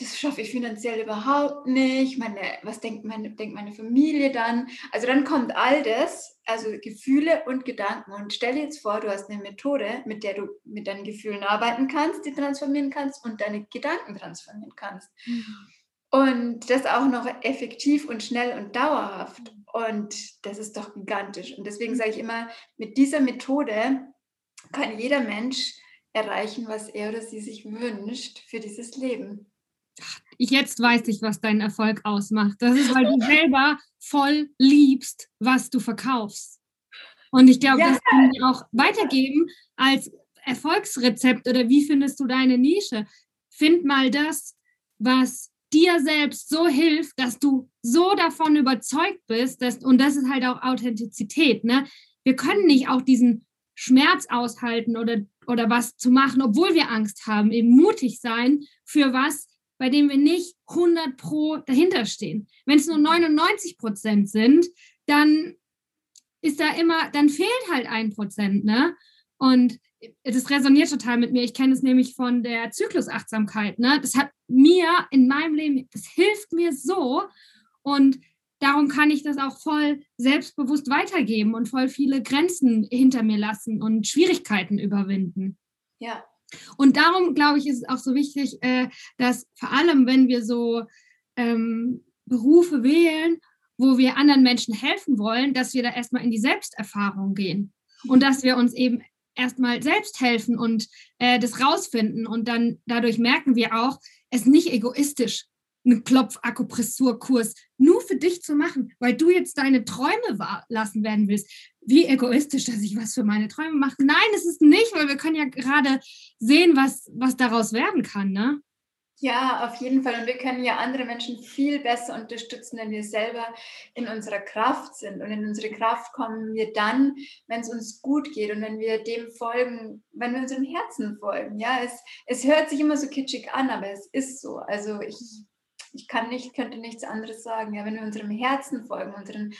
das schaffe ich finanziell überhaupt nicht, meine, was denkt meine, denkt meine Familie dann? Also dann kommt all das, also Gefühle und Gedanken und stell dir jetzt vor, du hast eine Methode, mit der du mit deinen Gefühlen arbeiten kannst, die transformieren kannst und deine Gedanken transformieren kannst. Mhm. Und das auch noch effektiv und schnell und dauerhaft. Und das ist doch gigantisch. Und deswegen sage ich immer, mit dieser Methode kann jeder Mensch erreichen, was er oder sie sich wünscht für dieses Leben. Ich jetzt weiß ich, was deinen Erfolg ausmacht. Das ist, weil du selber voll liebst, was du verkaufst. Und ich glaube, ja. das kann ich auch weitergeben als Erfolgsrezept oder wie findest du deine Nische? Find mal das, was dir selbst so hilft, dass du so davon überzeugt bist, dass, und das ist halt auch Authentizität, ne? Wir können nicht auch diesen Schmerz aushalten oder, oder was zu machen, obwohl wir Angst haben, eben mutig sein für was, bei dem wir nicht 100 pro dahinter stehen. Wenn es nur 99 Prozent sind, dann ist da immer, dann fehlt halt ein Prozent, ne? Und das resoniert total mit mir. Ich kenne es nämlich von der Zyklusachtsamkeit. Ne? Das hat mir in meinem Leben, das hilft mir so. Und darum kann ich das auch voll selbstbewusst weitergeben und voll viele Grenzen hinter mir lassen und Schwierigkeiten überwinden. Ja. Und darum, glaube ich, ist es auch so wichtig, äh, dass vor allem, wenn wir so ähm, Berufe wählen, wo wir anderen Menschen helfen wollen, dass wir da erstmal in die Selbsterfahrung gehen und dass wir uns eben erstmal selbst helfen und äh, das rausfinden. Und dann dadurch merken wir auch, es nicht egoistisch, einen Klopfakupressurkurs nur für dich zu machen, weil du jetzt deine Träume lassen werden willst. Wie egoistisch, dass ich was für meine Träume mache. Nein, es ist nicht, weil wir können ja gerade sehen, was, was daraus werden kann. Ne? Ja, auf jeden Fall. Und wir können ja andere Menschen viel besser unterstützen, wenn wir selber in unserer Kraft sind. Und in unsere Kraft kommen wir dann, wenn es uns gut geht und wenn wir dem folgen, wenn wir unserem Herzen folgen. Ja, es, es hört sich immer so kitschig an, aber es ist so. Also ich, ich kann nicht, könnte nichts anderes sagen. Ja, wenn wir unserem Herzen folgen, unseren,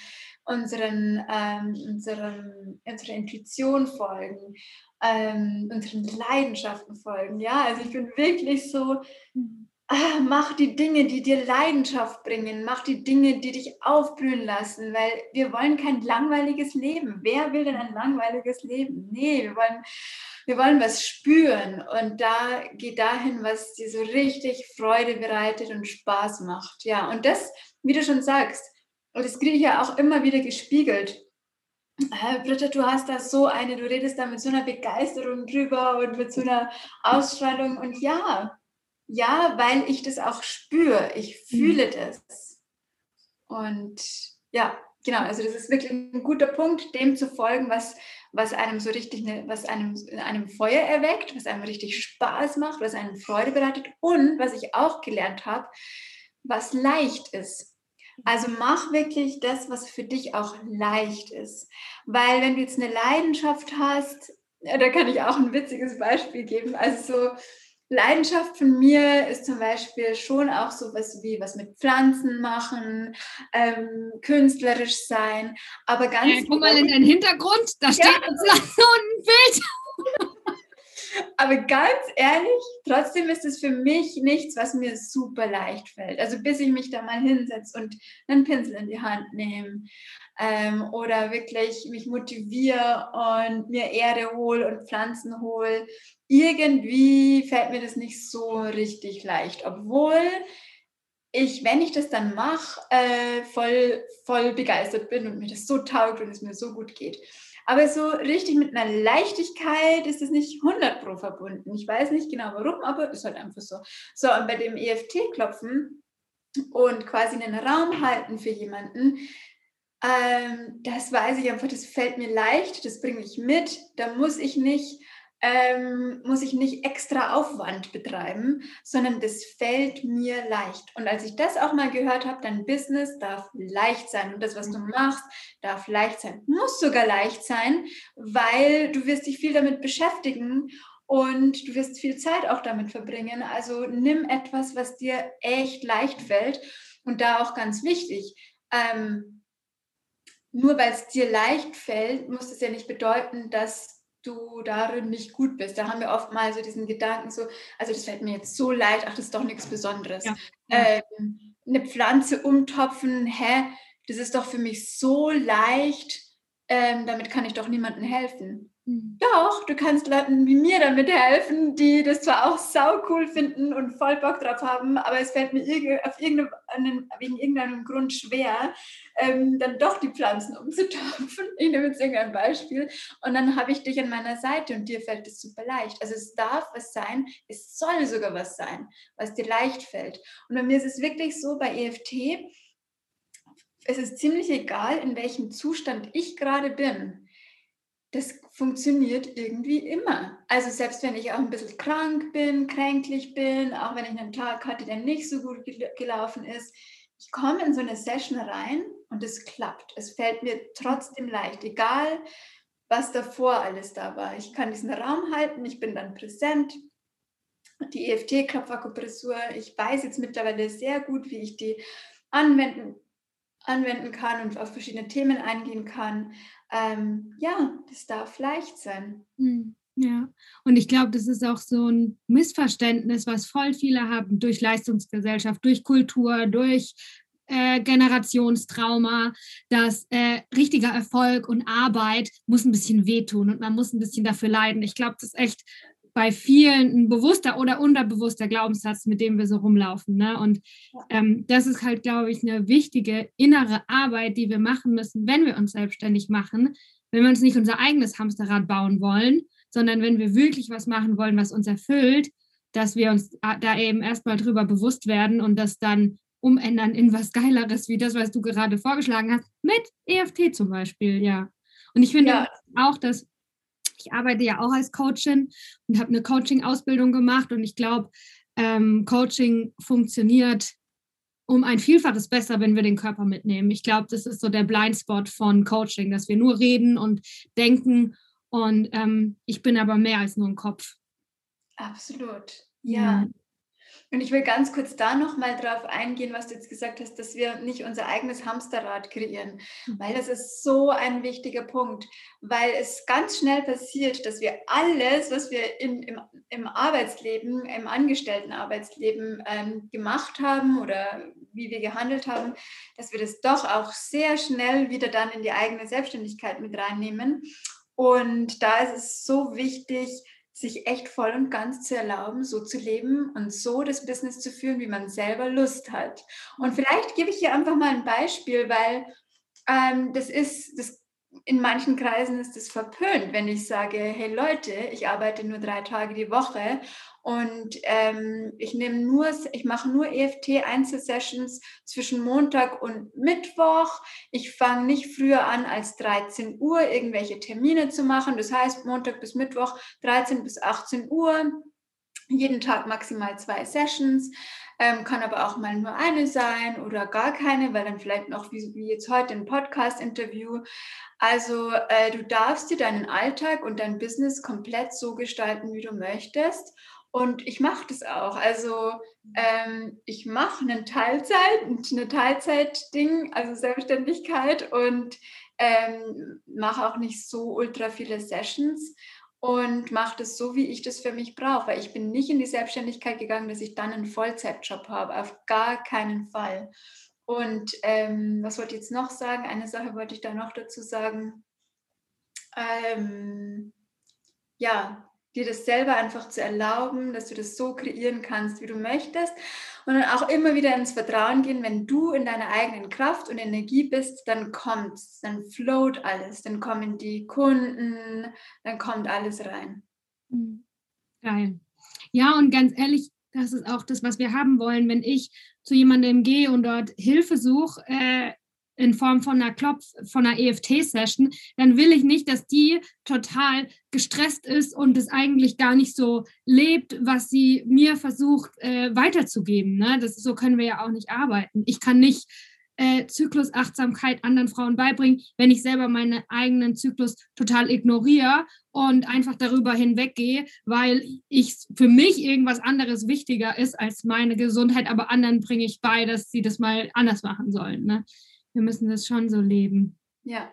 unseren, ähm, unseren, unserer Intuition folgen ähm, unseren Leidenschaften folgen. Ja, also ich bin wirklich so, ah, mach die Dinge, die dir Leidenschaft bringen, mach die Dinge, die dich aufblühen lassen, weil wir wollen kein langweiliges Leben. Wer will denn ein langweiliges Leben? Nee, wir wollen, wir wollen was spüren und da geht dahin, was dir so richtig Freude bereitet und Spaß macht. Ja, und das, wie du schon sagst, und das kriege ich ja auch immer wieder gespiegelt Britta, du hast da so eine, du redest da mit so einer Begeisterung drüber und mit so einer Ausstrahlung. Und ja, ja, weil ich das auch spüre. Ich fühle mhm. das. Und ja, genau, also das ist wirklich ein guter Punkt, dem zu folgen, was, was einem so richtig, ne, was einem, einem Feuer erweckt, was einem richtig Spaß macht, was einem Freude bereitet und was ich auch gelernt habe, was leicht ist. Also mach wirklich das, was für dich auch leicht ist. Weil wenn du jetzt eine Leidenschaft hast, da kann ich auch ein witziges Beispiel geben. Also so Leidenschaft von mir ist zum Beispiel schon auch so was wie was mit Pflanzen machen, ähm, künstlerisch sein, aber ganz. Ja, guck mal in deinen Hintergrund, da steht ja. eine Pflanze und ein Bild. Aber ganz ehrlich, trotzdem ist es für mich nichts, was mir super leicht fällt. Also bis ich mich da mal hinsetze und einen Pinsel in die Hand nehme ähm, oder wirklich mich motiviere und mir Erde hole und Pflanzen hole, irgendwie fällt mir das nicht so richtig leicht, obwohl ich, wenn ich das dann mache, äh, voll, voll begeistert bin und mir das so taugt und es mir so gut geht. Aber so richtig mit einer Leichtigkeit ist es nicht 100 pro verbunden. Ich weiß nicht genau warum, aber ist halt einfach so. So, und bei dem EFT-Klopfen und quasi einen Raum halten für jemanden, ähm, das weiß ich einfach, das fällt mir leicht, das bringe ich mit. Da muss ich nicht ähm, muss ich nicht extra Aufwand betreiben, sondern das fällt mir leicht. Und als ich das auch mal gehört habe, dein Business darf leicht sein und das, was du mhm. machst, darf leicht sein, muss sogar leicht sein, weil du wirst dich viel damit beschäftigen und du wirst viel Zeit auch damit verbringen. Also nimm etwas, was dir echt leicht fällt und da auch ganz wichtig. Ähm, nur weil es dir leicht fällt, muss es ja nicht bedeuten, dass du darin nicht gut bist. Da haben wir oft mal so diesen Gedanken so, also das fällt mir jetzt so leid, ach, das ist doch nichts Besonderes. Ja. Ähm, eine Pflanze umtopfen, hä, das ist doch für mich so leicht, ähm, damit kann ich doch niemandem helfen. Mhm. Doch, du kannst Leuten wie mir damit helfen, die das zwar auch sau cool finden und voll Bock drauf haben, aber es fällt mir auf irgendeinen, wegen irgendeinem Grund schwer, ähm, dann doch die Pflanzen umzutopfen. Ich nehme jetzt irgendein Beispiel und dann habe ich dich an meiner Seite und dir fällt es super leicht. Also es darf was sein, es soll sogar was sein, was dir leicht fällt. Und bei mir ist es wirklich so bei EFT, es ist ziemlich egal, in welchem Zustand ich gerade bin das funktioniert irgendwie immer. Also selbst wenn ich auch ein bisschen krank bin, kränklich bin, auch wenn ich einen Tag hatte, der nicht so gut gelaufen ist, ich komme in so eine Session rein und es klappt. Es fällt mir trotzdem leicht, egal was davor alles da war. Ich kann diesen Raum halten, ich bin dann präsent. Die EFT-Klopfakupressur, ich weiß jetzt mittlerweile sehr gut, wie ich die anwenden, anwenden kann und auf verschiedene Themen eingehen kann ähm, ja, das darf leicht sein. Hm, ja, und ich glaube, das ist auch so ein Missverständnis, was voll viele haben durch Leistungsgesellschaft, durch Kultur, durch äh, Generationstrauma, dass äh, richtiger Erfolg und Arbeit muss ein bisschen wehtun und man muss ein bisschen dafür leiden. Ich glaube, das ist echt bei vielen ein bewusster oder unterbewusster Glaubenssatz, mit dem wir so rumlaufen. Ne? Und ähm, das ist halt, glaube ich, eine wichtige innere Arbeit, die wir machen müssen, wenn wir uns selbstständig machen, wenn wir uns nicht unser eigenes Hamsterrad bauen wollen, sondern wenn wir wirklich was machen wollen, was uns erfüllt, dass wir uns da eben erstmal drüber bewusst werden und das dann umändern in was Geileres, wie das, was du gerade vorgeschlagen hast, mit EFT zum Beispiel, ja. Und ich finde ja. auch, dass ich arbeite ja auch als Coachin und habe eine Coaching-Ausbildung gemacht und ich glaube, ähm, Coaching funktioniert um ein Vielfaches besser, wenn wir den Körper mitnehmen. Ich glaube, das ist so der Blindspot von Coaching, dass wir nur reden und denken und ähm, ich bin aber mehr als nur ein Kopf. Absolut. Ja, und ich will ganz kurz da nochmal drauf eingehen, was du jetzt gesagt hast, dass wir nicht unser eigenes Hamsterrad kreieren, mhm. weil das ist so ein wichtiger Punkt, weil es ganz schnell passiert, dass wir alles, was wir in, im, im Arbeitsleben, im Angestelltenarbeitsleben ähm, gemacht haben oder wie wir gehandelt haben, dass wir das doch auch sehr schnell wieder dann in die eigene Selbstständigkeit mit reinnehmen. Und da ist es so wichtig, sich echt voll und ganz zu erlauben, so zu leben und so das Business zu führen, wie man selber Lust hat. Und vielleicht gebe ich hier einfach mal ein Beispiel, weil ähm, das ist, das in manchen Kreisen ist es verpönt, wenn ich sage, hey Leute, ich arbeite nur drei Tage die Woche und ähm, ich nehme nur, ich mache nur EFT Einzelsessions zwischen Montag und Mittwoch. Ich fange nicht früher an als 13 Uhr irgendwelche Termine zu machen. Das heißt Montag bis Mittwoch 13 bis 18 Uhr, jeden Tag maximal zwei Sessions. Ähm, kann aber auch mal nur eine sein oder gar keine, weil dann vielleicht noch wie, wie jetzt heute ein Podcast-Interview. Also äh, du darfst dir deinen Alltag und dein Business komplett so gestalten, wie du möchtest. Und ich mache das auch. Also ähm, ich mache eine Teilzeit, eine Teilzeit-Ding, also Selbstständigkeit und ähm, mache auch nicht so ultra viele Sessions und mache das so, wie ich das für mich brauche. Weil ich bin nicht in die Selbstständigkeit gegangen, dass ich dann einen Vollzeitjob habe. Auf gar keinen Fall. Und ähm, was wollte ich jetzt noch sagen? Eine Sache wollte ich da noch dazu sagen. Ähm, ja, dir das selber einfach zu erlauben, dass du das so kreieren kannst, wie du möchtest. Und dann auch immer wieder ins Vertrauen gehen, wenn du in deiner eigenen Kraft und Energie bist, dann kommt's, dann float alles, dann kommen die Kunden, dann kommt alles rein. Hm. Geil. Ja, und ganz ehrlich, das ist auch das, was wir haben wollen. Wenn ich zu jemandem gehe und dort Hilfe suche, äh, in Form von einer Klopf, von einer EFT-Session, dann will ich nicht, dass die total gestresst ist und es eigentlich gar nicht so lebt, was sie mir versucht äh, weiterzugeben. Ne? Das, so können wir ja auch nicht arbeiten. Ich kann nicht äh, Zyklusachtsamkeit anderen Frauen beibringen, wenn ich selber meinen eigenen Zyklus total ignoriere und einfach darüber hinweggehe, weil ich für mich irgendwas anderes wichtiger ist als meine Gesundheit, aber anderen bringe ich bei, dass sie das mal anders machen sollen. Ne? Wir müssen das schon so leben. Ja.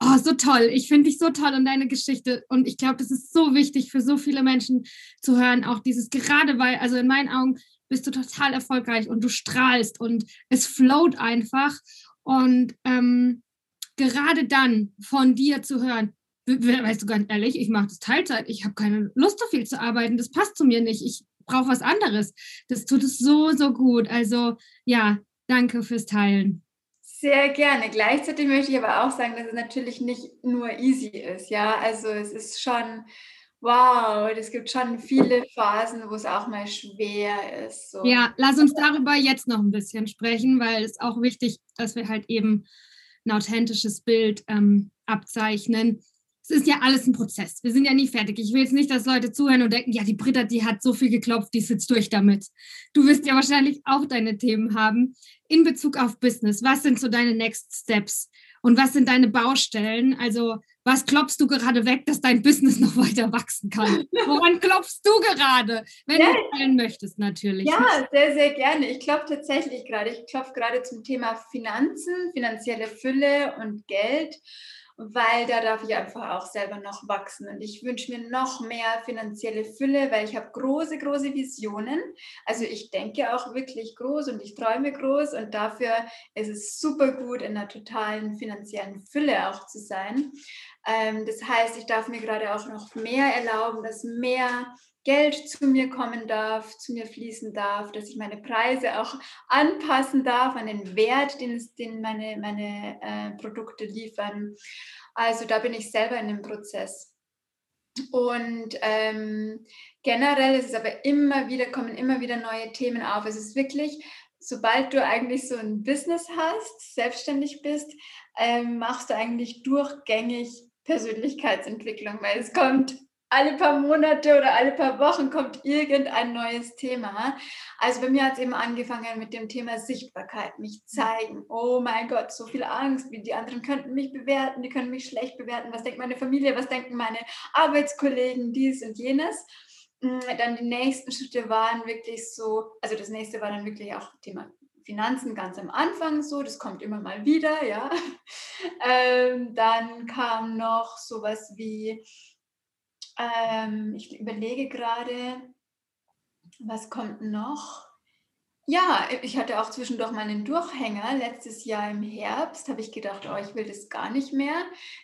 Oh, so toll. Ich finde dich so toll und deine Geschichte. Und ich glaube, das ist so wichtig für so viele Menschen zu hören. Auch dieses, gerade weil, also in meinen Augen bist du total erfolgreich und du strahlst und es float einfach. Und ähm, gerade dann von dir zu hören, weißt du ganz ehrlich, ich mache das Teilzeit, ich habe keine Lust so viel zu arbeiten, das passt zu mir nicht, ich brauche was anderes. Das tut es so, so gut. Also ja, danke fürs Teilen. Sehr gerne. Gleichzeitig möchte ich aber auch sagen, dass es natürlich nicht nur easy ist. Ja, also es ist schon, wow, es gibt schon viele Phasen, wo es auch mal schwer ist. So. Ja, lass uns darüber jetzt noch ein bisschen sprechen, weil es auch wichtig, dass wir halt eben ein authentisches Bild ähm, abzeichnen es ist ja alles ein Prozess. Wir sind ja nie fertig. Ich will jetzt nicht, dass Leute zuhören und denken, ja, die Britta, die hat so viel geklopft, die sitzt durch damit. Du wirst ja wahrscheinlich auch deine Themen haben. In Bezug auf Business, was sind so deine Next Steps? Und was sind deine Baustellen? Also, was klopfst du gerade weg, dass dein Business noch weiter wachsen kann? Woran klopfst du gerade? Wenn ja. du teilen möchtest, natürlich. Ja, sehr, sehr gerne. Ich klopfe tatsächlich gerade. Ich klopfe gerade zum Thema Finanzen, finanzielle Fülle und Geld weil da darf ich einfach auch selber noch wachsen. Und ich wünsche mir noch mehr finanzielle Fülle, weil ich habe große, große Visionen. Also ich denke auch wirklich groß und ich träume groß und dafür ist es super gut, in einer totalen finanziellen Fülle auch zu sein. Ähm, das heißt, ich darf mir gerade auch noch mehr erlauben, dass mehr Geld zu mir kommen darf, zu mir fließen darf, dass ich meine Preise auch anpassen darf an den Wert, den, den meine, meine äh, Produkte liefern. Also da bin ich selber in dem Prozess. Und ähm, generell ist es aber immer wieder, kommen immer wieder neue Themen auf. Es ist wirklich, sobald du eigentlich so ein Business hast, selbstständig bist, ähm, machst du eigentlich durchgängig Persönlichkeitsentwicklung, weil es kommt alle paar Monate oder alle paar Wochen kommt irgendein neues Thema. Also bei mir hat es eben angefangen mit dem Thema Sichtbarkeit, mich zeigen. Oh mein Gott, so viel Angst, wie die anderen könnten mich bewerten, die können mich schlecht bewerten. Was denkt meine Familie, was denken meine Arbeitskollegen, dies und jenes. Mm, dann die nächsten Schritte waren wirklich so, also das nächste war dann wirklich auch Thema Finanzen ganz am Anfang so, das kommt immer mal wieder, ja. Ähm, dann kam noch sowas wie, ähm, ich überlege gerade, was kommt noch? Ja, ich hatte auch zwischendurch mal einen Durchhänger. Letztes Jahr im Herbst habe ich gedacht, oh, ich will das gar nicht mehr.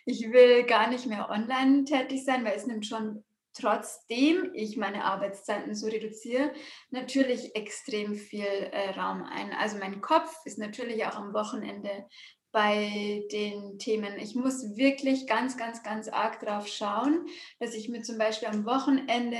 Ich will gar nicht mehr online tätig sein, weil es nimmt schon trotzdem ich meine Arbeitszeiten so reduziere, natürlich extrem viel äh, Raum ein. Also mein Kopf ist natürlich auch am Wochenende bei den Themen. Ich muss wirklich ganz, ganz, ganz arg drauf schauen, dass ich mir zum Beispiel am Wochenende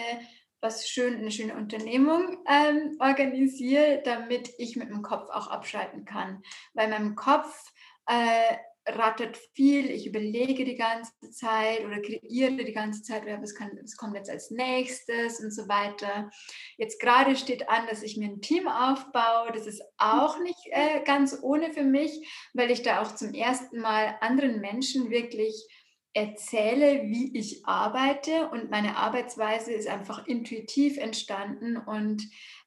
was schön, eine schöne Unternehmung ähm, organisiere, damit ich mit dem Kopf auch abschalten kann. Weil meinem Kopf äh, rattert viel, ich überlege die ganze Zeit oder kreiere die ganze Zeit, was, kann, was kommt jetzt als nächstes und so weiter. Jetzt gerade steht an, dass ich mir ein Team aufbaue. Das ist auch nicht äh, ganz ohne für mich, weil ich da auch zum ersten Mal anderen Menschen wirklich erzähle, wie ich arbeite und meine Arbeitsweise ist einfach intuitiv entstanden und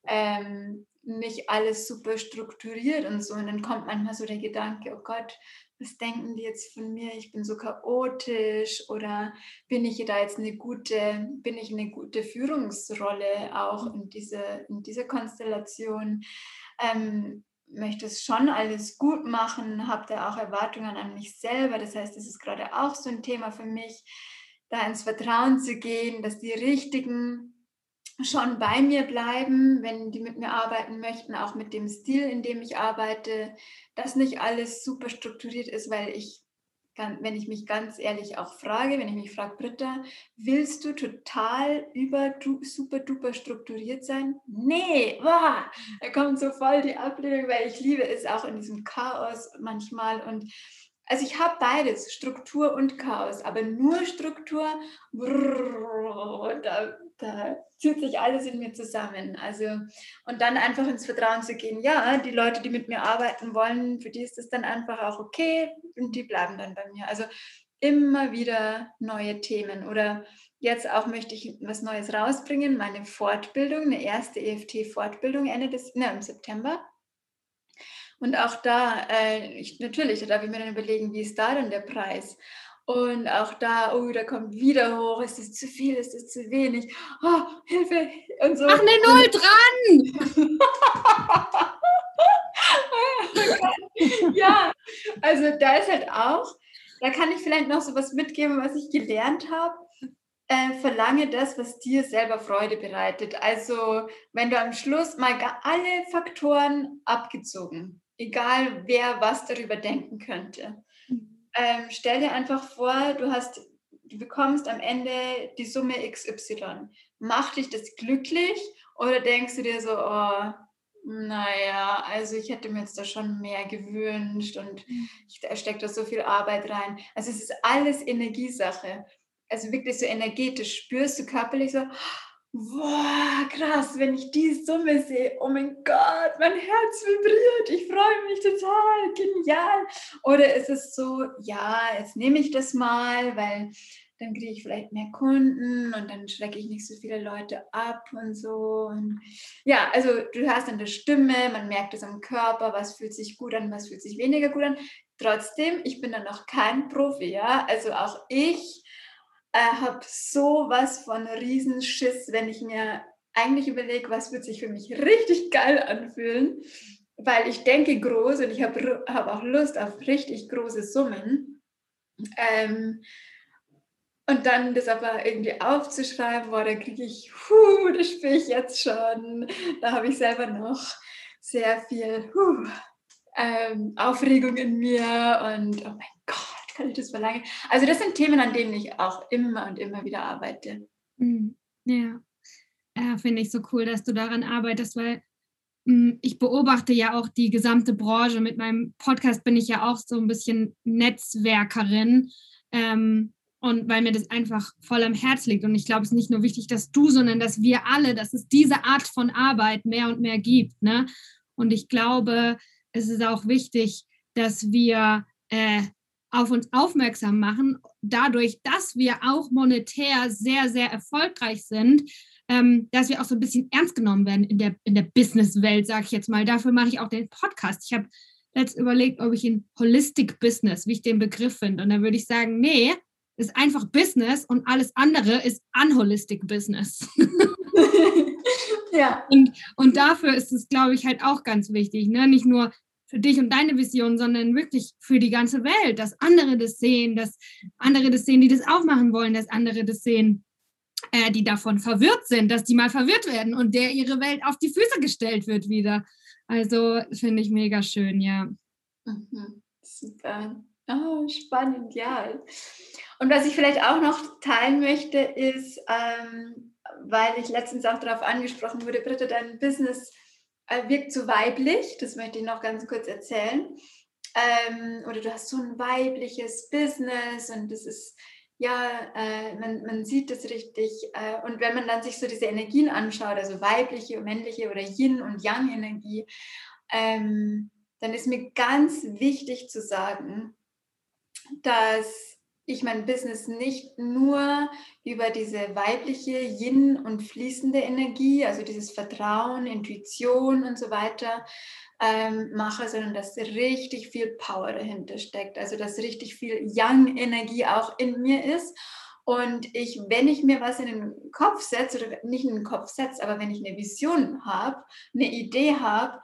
ähm, nicht alles super strukturiert und so. Und dann kommt manchmal so der Gedanke, oh Gott, was denken die jetzt von mir? Ich bin so chaotisch oder bin ich da jetzt eine gute, bin ich eine gute Führungsrolle auch in diese, in dieser Konstellation? Ähm, möchte es schon alles gut machen, habe da auch Erwartungen an mich selber. Das heißt, das ist gerade auch so ein Thema für mich, da ins Vertrauen zu gehen, dass die richtigen schon bei mir bleiben, wenn die mit mir arbeiten möchten, auch mit dem Stil, in dem ich arbeite, dass nicht alles super strukturiert ist, weil ich, wenn ich mich ganz ehrlich auch frage, wenn ich mich frage, Britta, willst du total über super duper strukturiert sein? Nee, boah, da kommt so voll die Ablehnung, weil ich liebe es auch in diesem Chaos manchmal und also ich habe beides, Struktur und Chaos, aber nur Struktur, brrr, da da zieht sich alles in mir zusammen. Also, und dann einfach ins Vertrauen zu gehen, ja, die Leute, die mit mir arbeiten wollen, für die ist es dann einfach auch okay und die bleiben dann bei mir. Also immer wieder neue Themen. Oder jetzt auch möchte ich was Neues rausbringen, meine Fortbildung, eine erste EFT-Fortbildung Ende des, ne, im September. Und auch da, äh, ich, natürlich, da darf ich mir dann überlegen, wie ist da denn der Preis? Und auch da, oh, da kommt wieder hoch, ist es zu viel, ist es zu wenig? Oh, Hilfe! Und so. Mach eine Null dran! ja, also da ist halt auch, da kann ich vielleicht noch so was mitgeben, was ich gelernt habe. Äh, verlange das, was dir selber Freude bereitet. Also, wenn du am Schluss mal alle Faktoren abgezogen, egal wer was darüber denken könnte, ähm, stell dir einfach vor, du hast, du bekommst am Ende die Summe XY. Macht dich das glücklich oder denkst du dir so, oh, naja, also ich hätte mir jetzt da schon mehr gewünscht und ich, da steckt da so viel Arbeit rein. Also es ist alles Energiesache. Also wirklich so energetisch spürst du körperlich so, Boah, krass, wenn ich die Summe sehe, oh mein Gott, mein Herz vibriert, ich freue mich total, genial. Oder ist es so, ja, jetzt nehme ich das mal, weil dann kriege ich vielleicht mehr Kunden und dann schrecke ich nicht so viele Leute ab und so. Und ja, also du hörst an der Stimme, man merkt es am Körper, was fühlt sich gut an, was fühlt sich weniger gut an. Trotzdem, ich bin da noch kein Profi, ja. Also auch ich äh, habe sowas von Riesenschiss, wenn ich mir eigentlich überlege, was wird sich für mich richtig geil anfühlen, weil ich denke groß und ich habe hab auch Lust auf richtig große Summen. Ähm, und dann das aber irgendwie aufzuschreiben, boah, da kriege ich, huh, das spüre ich jetzt schon. Da habe ich selber noch sehr viel huh, ähm, Aufregung in mir und oh mein Gott, kann ich das verlangen? Also das sind Themen, an denen ich auch immer und immer wieder arbeite. Hm, ja, ja finde ich so cool, dass du daran arbeitest, weil hm, ich beobachte ja auch die gesamte Branche. Mit meinem Podcast bin ich ja auch so ein bisschen Netzwerkerin. Ähm, und weil mir das einfach voll am Herz liegt. Und ich glaube, es ist nicht nur wichtig, dass du, sondern dass wir alle, dass es diese Art von Arbeit mehr und mehr gibt. Ne? Und ich glaube, es ist auch wichtig, dass wir äh, auf uns aufmerksam machen, dadurch, dass wir auch monetär sehr, sehr erfolgreich sind, ähm, dass wir auch so ein bisschen ernst genommen werden in der, in der Businesswelt, sage ich jetzt mal. Dafür mache ich auch den Podcast. Ich habe jetzt überlegt, ob ich in Holistic Business, wie ich den Begriff finde. Und dann würde ich sagen, nee, ist einfach Business und alles andere ist unholistic Business. ja. Und, und dafür ist es, glaube ich, halt auch ganz wichtig. Ne? Nicht nur für dich und deine Vision, sondern wirklich für die ganze Welt, dass andere das sehen, dass andere das sehen, die das auch machen wollen, dass andere das sehen, äh, die davon verwirrt sind, dass die mal verwirrt werden und der ihre Welt auf die Füße gestellt wird wieder. Also finde ich mega schön, ja. Mhm, super. Oh, spannend, ja. Und was ich vielleicht auch noch teilen möchte, ist, ähm, weil ich letztens auch darauf angesprochen wurde, Britta, dein Business wirkt zu weiblich, das möchte ich noch ganz kurz erzählen. ähm, oder du hast so ein weibliches Business und das ist ja, äh, man, man sieht das richtig. Äh, und wenn man dann sich so diese Energien anschaut, also weibliche und männliche oder Yin- und Yang-Energie, ähm, dann ist mir ganz wichtig zu sagen, dass ich mein Business nicht nur über diese weibliche Yin und fließende Energie, also dieses Vertrauen, Intuition und so weiter ähm, mache, sondern dass richtig viel Power dahinter steckt. Also dass richtig viel Yang-Energie auch in mir ist. Und ich, wenn ich mir was in den Kopf setze, oder nicht in den Kopf setze, aber wenn ich eine Vision habe, eine Idee habe,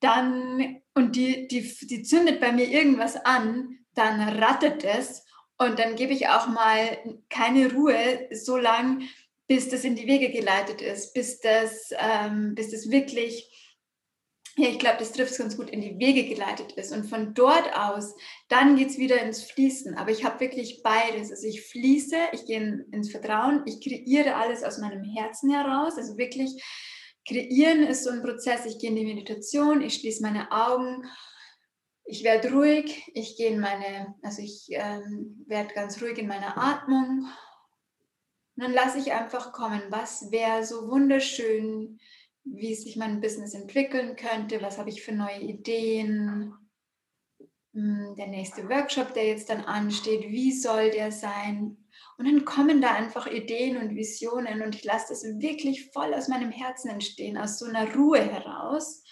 dann, und die, die, die zündet bei mir irgendwas an, dann rattet es und dann gebe ich auch mal keine Ruhe so lange, bis das in die Wege geleitet ist, bis das, ähm, bis das wirklich ja, ich glaube, das trifft es ganz gut, in die Wege geleitet ist. Und von dort aus, dann geht es wieder ins Fließen. Aber ich habe wirklich beides. Also ich fließe, ich gehe ins Vertrauen, ich kreiere alles aus meinem Herzen heraus. Also wirklich, kreieren ist so ein Prozess. Ich gehe in die Meditation, ich schließe meine Augen, ich werde ruhig, ich gehe in meine, also ich ähm, werde ganz ruhig in meiner Atmung. Und dann lasse ich einfach kommen, was wäre so wunderschön, wie sich mein Business entwickeln könnte, was habe ich für neue Ideen, hm, der nächste Workshop, der jetzt dann ansteht, wie soll der sein? Und dann kommen da einfach Ideen und Visionen und ich lasse das wirklich voll aus meinem Herzen entstehen, aus so einer Ruhe heraus.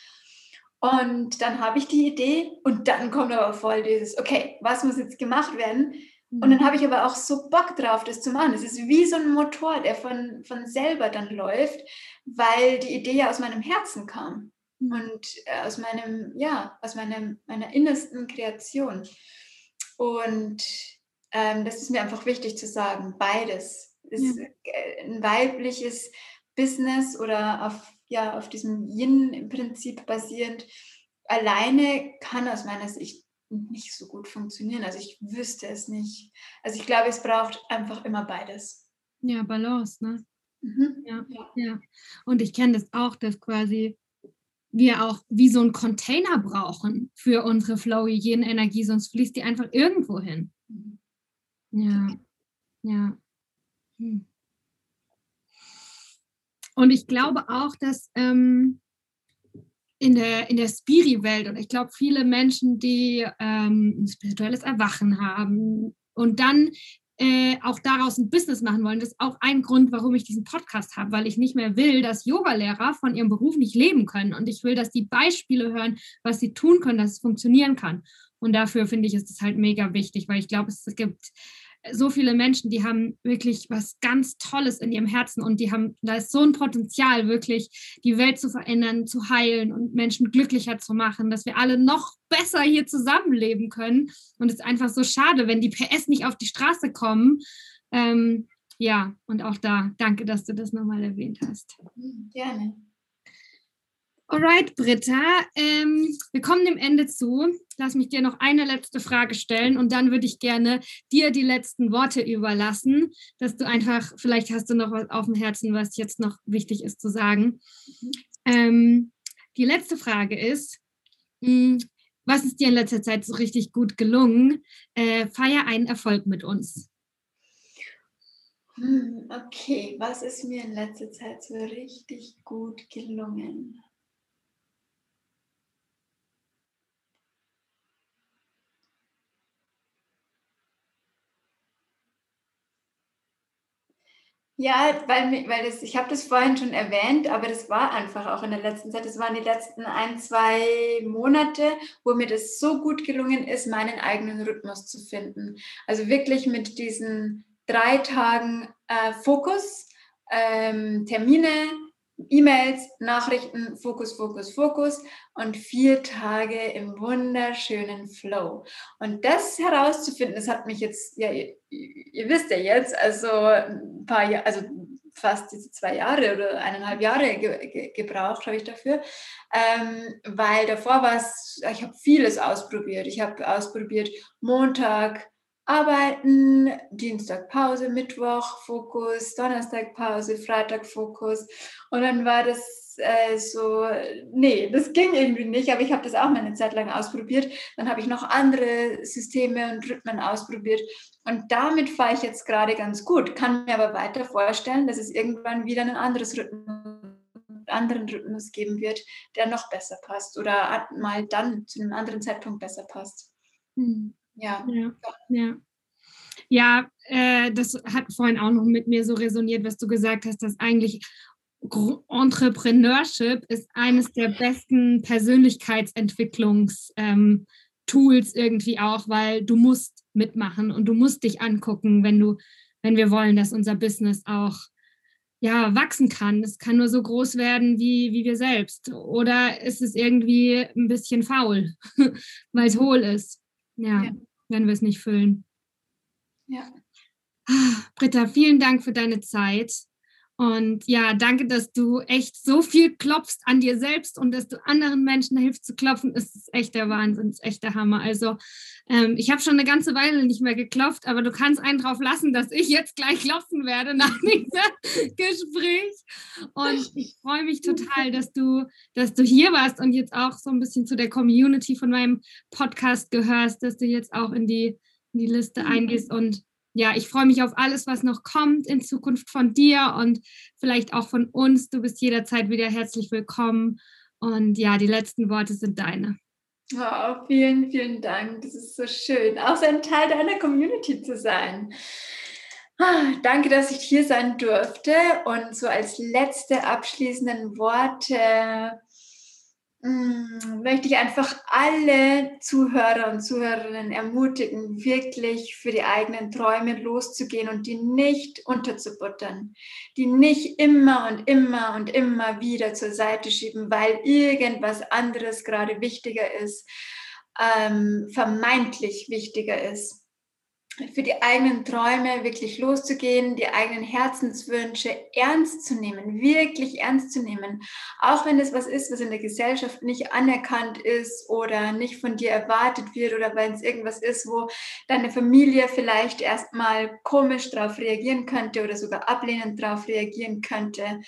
Und dann habe ich die Idee und dann kommt aber voll dieses, okay, was muss jetzt gemacht werden? Und dann mhm. habe ich aber auch so Bock drauf, das zu machen. Es ist wie so ein Motor, der von, von selber dann läuft, weil die Idee ja aus meinem Herzen kam mhm. und äh, aus meinem, ja, aus meinem, meiner innersten Kreation. Und ähm, das ist mir einfach wichtig zu sagen, beides ist ja. ein weibliches Business oder auf, ja, auf diesem Yin-Prinzip basierend. Alleine kann aus meiner Sicht nicht so gut funktionieren. Also ich wüsste es nicht. Also ich glaube, es braucht einfach immer beides. Ja, Balance, ne? Mhm. Ja, ja, ja. Und ich kenne das auch, dass quasi wir auch wie so ein Container brauchen für unsere flowy Yin-Energie, sonst fließt die einfach irgendwo hin. Mhm. Ja, ja. Hm. Und ich glaube auch, dass ähm, in der, in der Spiri-Welt und ich glaube, viele Menschen, die ähm, ein spirituelles Erwachen haben und dann äh, auch daraus ein Business machen wollen, das ist auch ein Grund, warum ich diesen Podcast habe, weil ich nicht mehr will, dass Yogalehrer von ihrem Beruf nicht leben können und ich will, dass die Beispiele hören, was sie tun können, dass es funktionieren kann. Und dafür finde ich, ist es halt mega wichtig, weil ich glaube, es gibt so viele Menschen, die haben wirklich was ganz Tolles in ihrem Herzen und die haben, da ist so ein Potenzial, wirklich die Welt zu verändern, zu heilen und Menschen glücklicher zu machen, dass wir alle noch besser hier zusammenleben können. Und es ist einfach so schade, wenn die PS nicht auf die Straße kommen. Ähm, ja, und auch da, danke, dass du das nochmal erwähnt hast. Gerne. Alright, Britta, ähm, wir kommen dem Ende zu. Lass mich dir noch eine letzte Frage stellen und dann würde ich gerne dir die letzten Worte überlassen, dass du einfach, vielleicht hast du noch was auf dem Herzen, was jetzt noch wichtig ist zu sagen. Ähm, die letzte Frage ist, mh, hm, was ist dir in letzter Zeit so richtig gut gelungen? Äh, feier einen Erfolg mit uns. Hm, okay, was ist mir in letzter Zeit so richtig gut gelungen? Ja, weil, weil das, ich habe das vorhin schon erwähnt, aber das war einfach auch in der letzten Zeit, das waren die letzten ein, zwei Monate, wo mir das so gut gelungen ist, meinen eigenen Rhythmus zu finden. Also wirklich mit diesen drei Tagen äh, Fokus, ähm, Termine, E-Mails, Nachrichten, Fokus, Fokus, Fokus und vier Tage im wunderschönen Flow. Und das herauszufinden, das hat mich jetzt, ja, ihr, ihr wisst ja jetzt, also ein paar Jahre, also fast diese zwei Jahre oder eineinhalb Jahre ge ge gebraucht habe ich dafür, ähm, weil davor war es, ich habe vieles ausprobiert. Ich habe ausprobiert Montag, arbeiten, Dienstag Pause, Mittwoch Fokus, Donnerstag Pause, Freitag Fokus. Und dann war das äh, so, nee, das ging irgendwie nicht, aber ich habe das auch mal eine Zeit lang ausprobiert. Dann habe ich noch andere Systeme und Rhythmen ausprobiert und damit fahre ich jetzt gerade ganz gut, kann mir aber weiter vorstellen, dass es irgendwann wieder ein anderes Rhythmus anderen Rhythmus geben wird, der noch besser passt oder mal dann zu einem anderen Zeitpunkt besser passt. Hm. Ja. ja. ja. Ja, äh, das hat vorhin auch noch mit mir so resoniert, was du gesagt hast, dass eigentlich Entrepreneurship ist eines der besten Persönlichkeitsentwicklungstools ähm, irgendwie auch, weil du musst mitmachen und du musst dich angucken, wenn du, wenn wir wollen, dass unser Business auch ja, wachsen kann. Es kann nur so groß werden wie, wie wir selbst. Oder ist es irgendwie ein bisschen faul, weil es hohl ist. Ja, ja, wenn wir es nicht füllen. Ja. Ah, Britta, vielen Dank für deine Zeit. Und ja, danke, dass du echt so viel klopfst an dir selbst und dass du anderen Menschen hilfst zu klopfen. Das ist echt der Wahnsinn, ist echt der Hammer. Also ähm, ich habe schon eine ganze Weile nicht mehr geklopft, aber du kannst einen drauf lassen, dass ich jetzt gleich klopfen werde nach diesem Gespräch. Und ich freue mich total, dass du, dass du hier warst und jetzt auch so ein bisschen zu der Community von meinem Podcast gehörst, dass du jetzt auch in die, in die Liste eingehst und ja, ich freue mich auf alles, was noch kommt in Zukunft von dir und vielleicht auch von uns. Du bist jederzeit wieder herzlich willkommen. Und ja, die letzten Worte sind deine. Oh, vielen, vielen Dank. Das ist so schön, auch so ein Teil deiner Community zu sein. Ah, danke, dass ich hier sein durfte. Und so als letzte abschließenden Worte möchte ich einfach alle Zuhörer und Zuhörerinnen ermutigen, wirklich für die eigenen Träume loszugehen und die nicht unterzubuttern, die nicht immer und immer und immer wieder zur Seite schieben, weil irgendwas anderes gerade wichtiger ist, ähm, vermeintlich wichtiger ist für die eigenen Träume wirklich loszugehen, die eigenen Herzenswünsche ernst zu nehmen, wirklich ernst zu nehmen, auch wenn es was ist, was in der Gesellschaft nicht anerkannt ist oder nicht von dir erwartet wird oder wenn es irgendwas ist, wo deine Familie vielleicht erstmal komisch darauf reagieren könnte oder sogar ablehnend darauf reagieren könnte.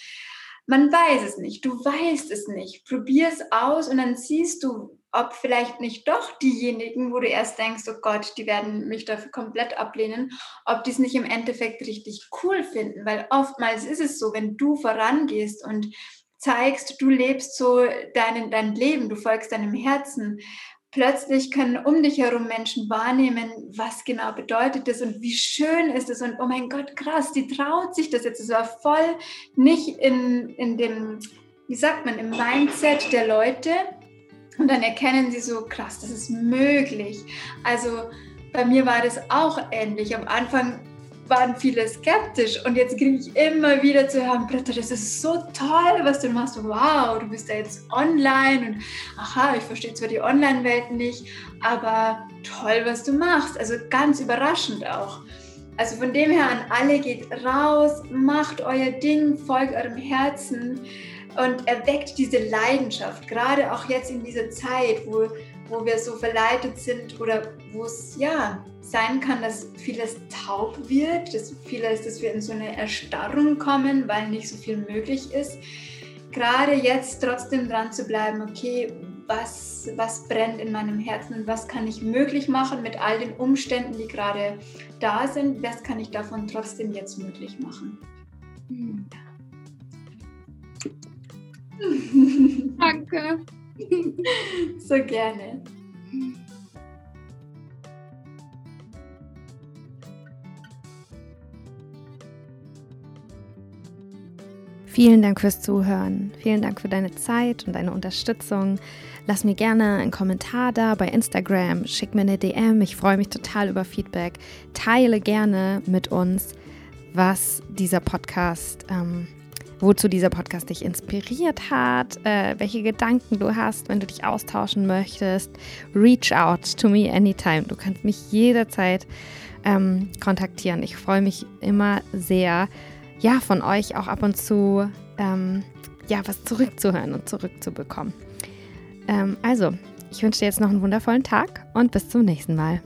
Man weiß es nicht, du weißt es nicht. Probier es aus und dann siehst du, ob vielleicht nicht doch diejenigen, wo du erst denkst, oh Gott, die werden mich dafür komplett ablehnen, ob die es nicht im Endeffekt richtig cool finden. Weil oftmals ist es so, wenn du vorangehst und zeigst, du lebst so dein, dein Leben, du folgst deinem Herzen, plötzlich können um dich herum Menschen wahrnehmen, was genau bedeutet das und wie schön ist es und oh mein Gott, krass, die traut sich das jetzt. Es war voll nicht in, in dem, wie sagt man, im Mindset der Leute, und dann erkennen sie so, krass, das ist möglich. Also bei mir war das auch ähnlich. Am Anfang waren viele skeptisch und jetzt kriege ich immer wieder zu hören, Britta, das ist so toll, was du machst. Wow, du bist da jetzt online und aha, ich verstehe zwar die Online-Welt nicht, aber toll, was du machst. Also ganz überraschend auch. Also von dem her an alle geht raus, macht euer Ding, folgt eurem Herzen und erweckt diese Leidenschaft, gerade auch jetzt in dieser Zeit, wo, wo wir so verleitet sind oder wo es ja sein kann, dass vieles taub wird, dass vieles, dass wir in so eine Erstarrung kommen, weil nicht so viel möglich ist. Gerade jetzt trotzdem dran zu bleiben, okay, was, was brennt in meinem Herzen und was kann ich möglich machen mit all den Umständen, die gerade da sind, was kann ich davon trotzdem jetzt möglich machen. Hm. Danke. So gerne. Vielen Dank fürs Zuhören. Vielen Dank für deine Zeit und deine Unterstützung. Lass mir gerne einen Kommentar da bei Instagram, schick mir eine DM. Ich freue mich total über Feedback. Teile gerne mit uns, was dieser Podcast ähm, wozu dieser Podcast dich inspiriert hat, äh, welche Gedanken du hast, wenn du dich austauschen möchtest. Reach out to me anytime. Du kannst mich jederzeit ähm, kontaktieren. Ich freue mich immer sehr, ja, von euch auch ab und zu, ähm, ja, was zurückzuhören und zurückzubekommen. Ähm, also, ich wünsche dir jetzt noch einen wundervollen Tag und bis zum nächsten Mal.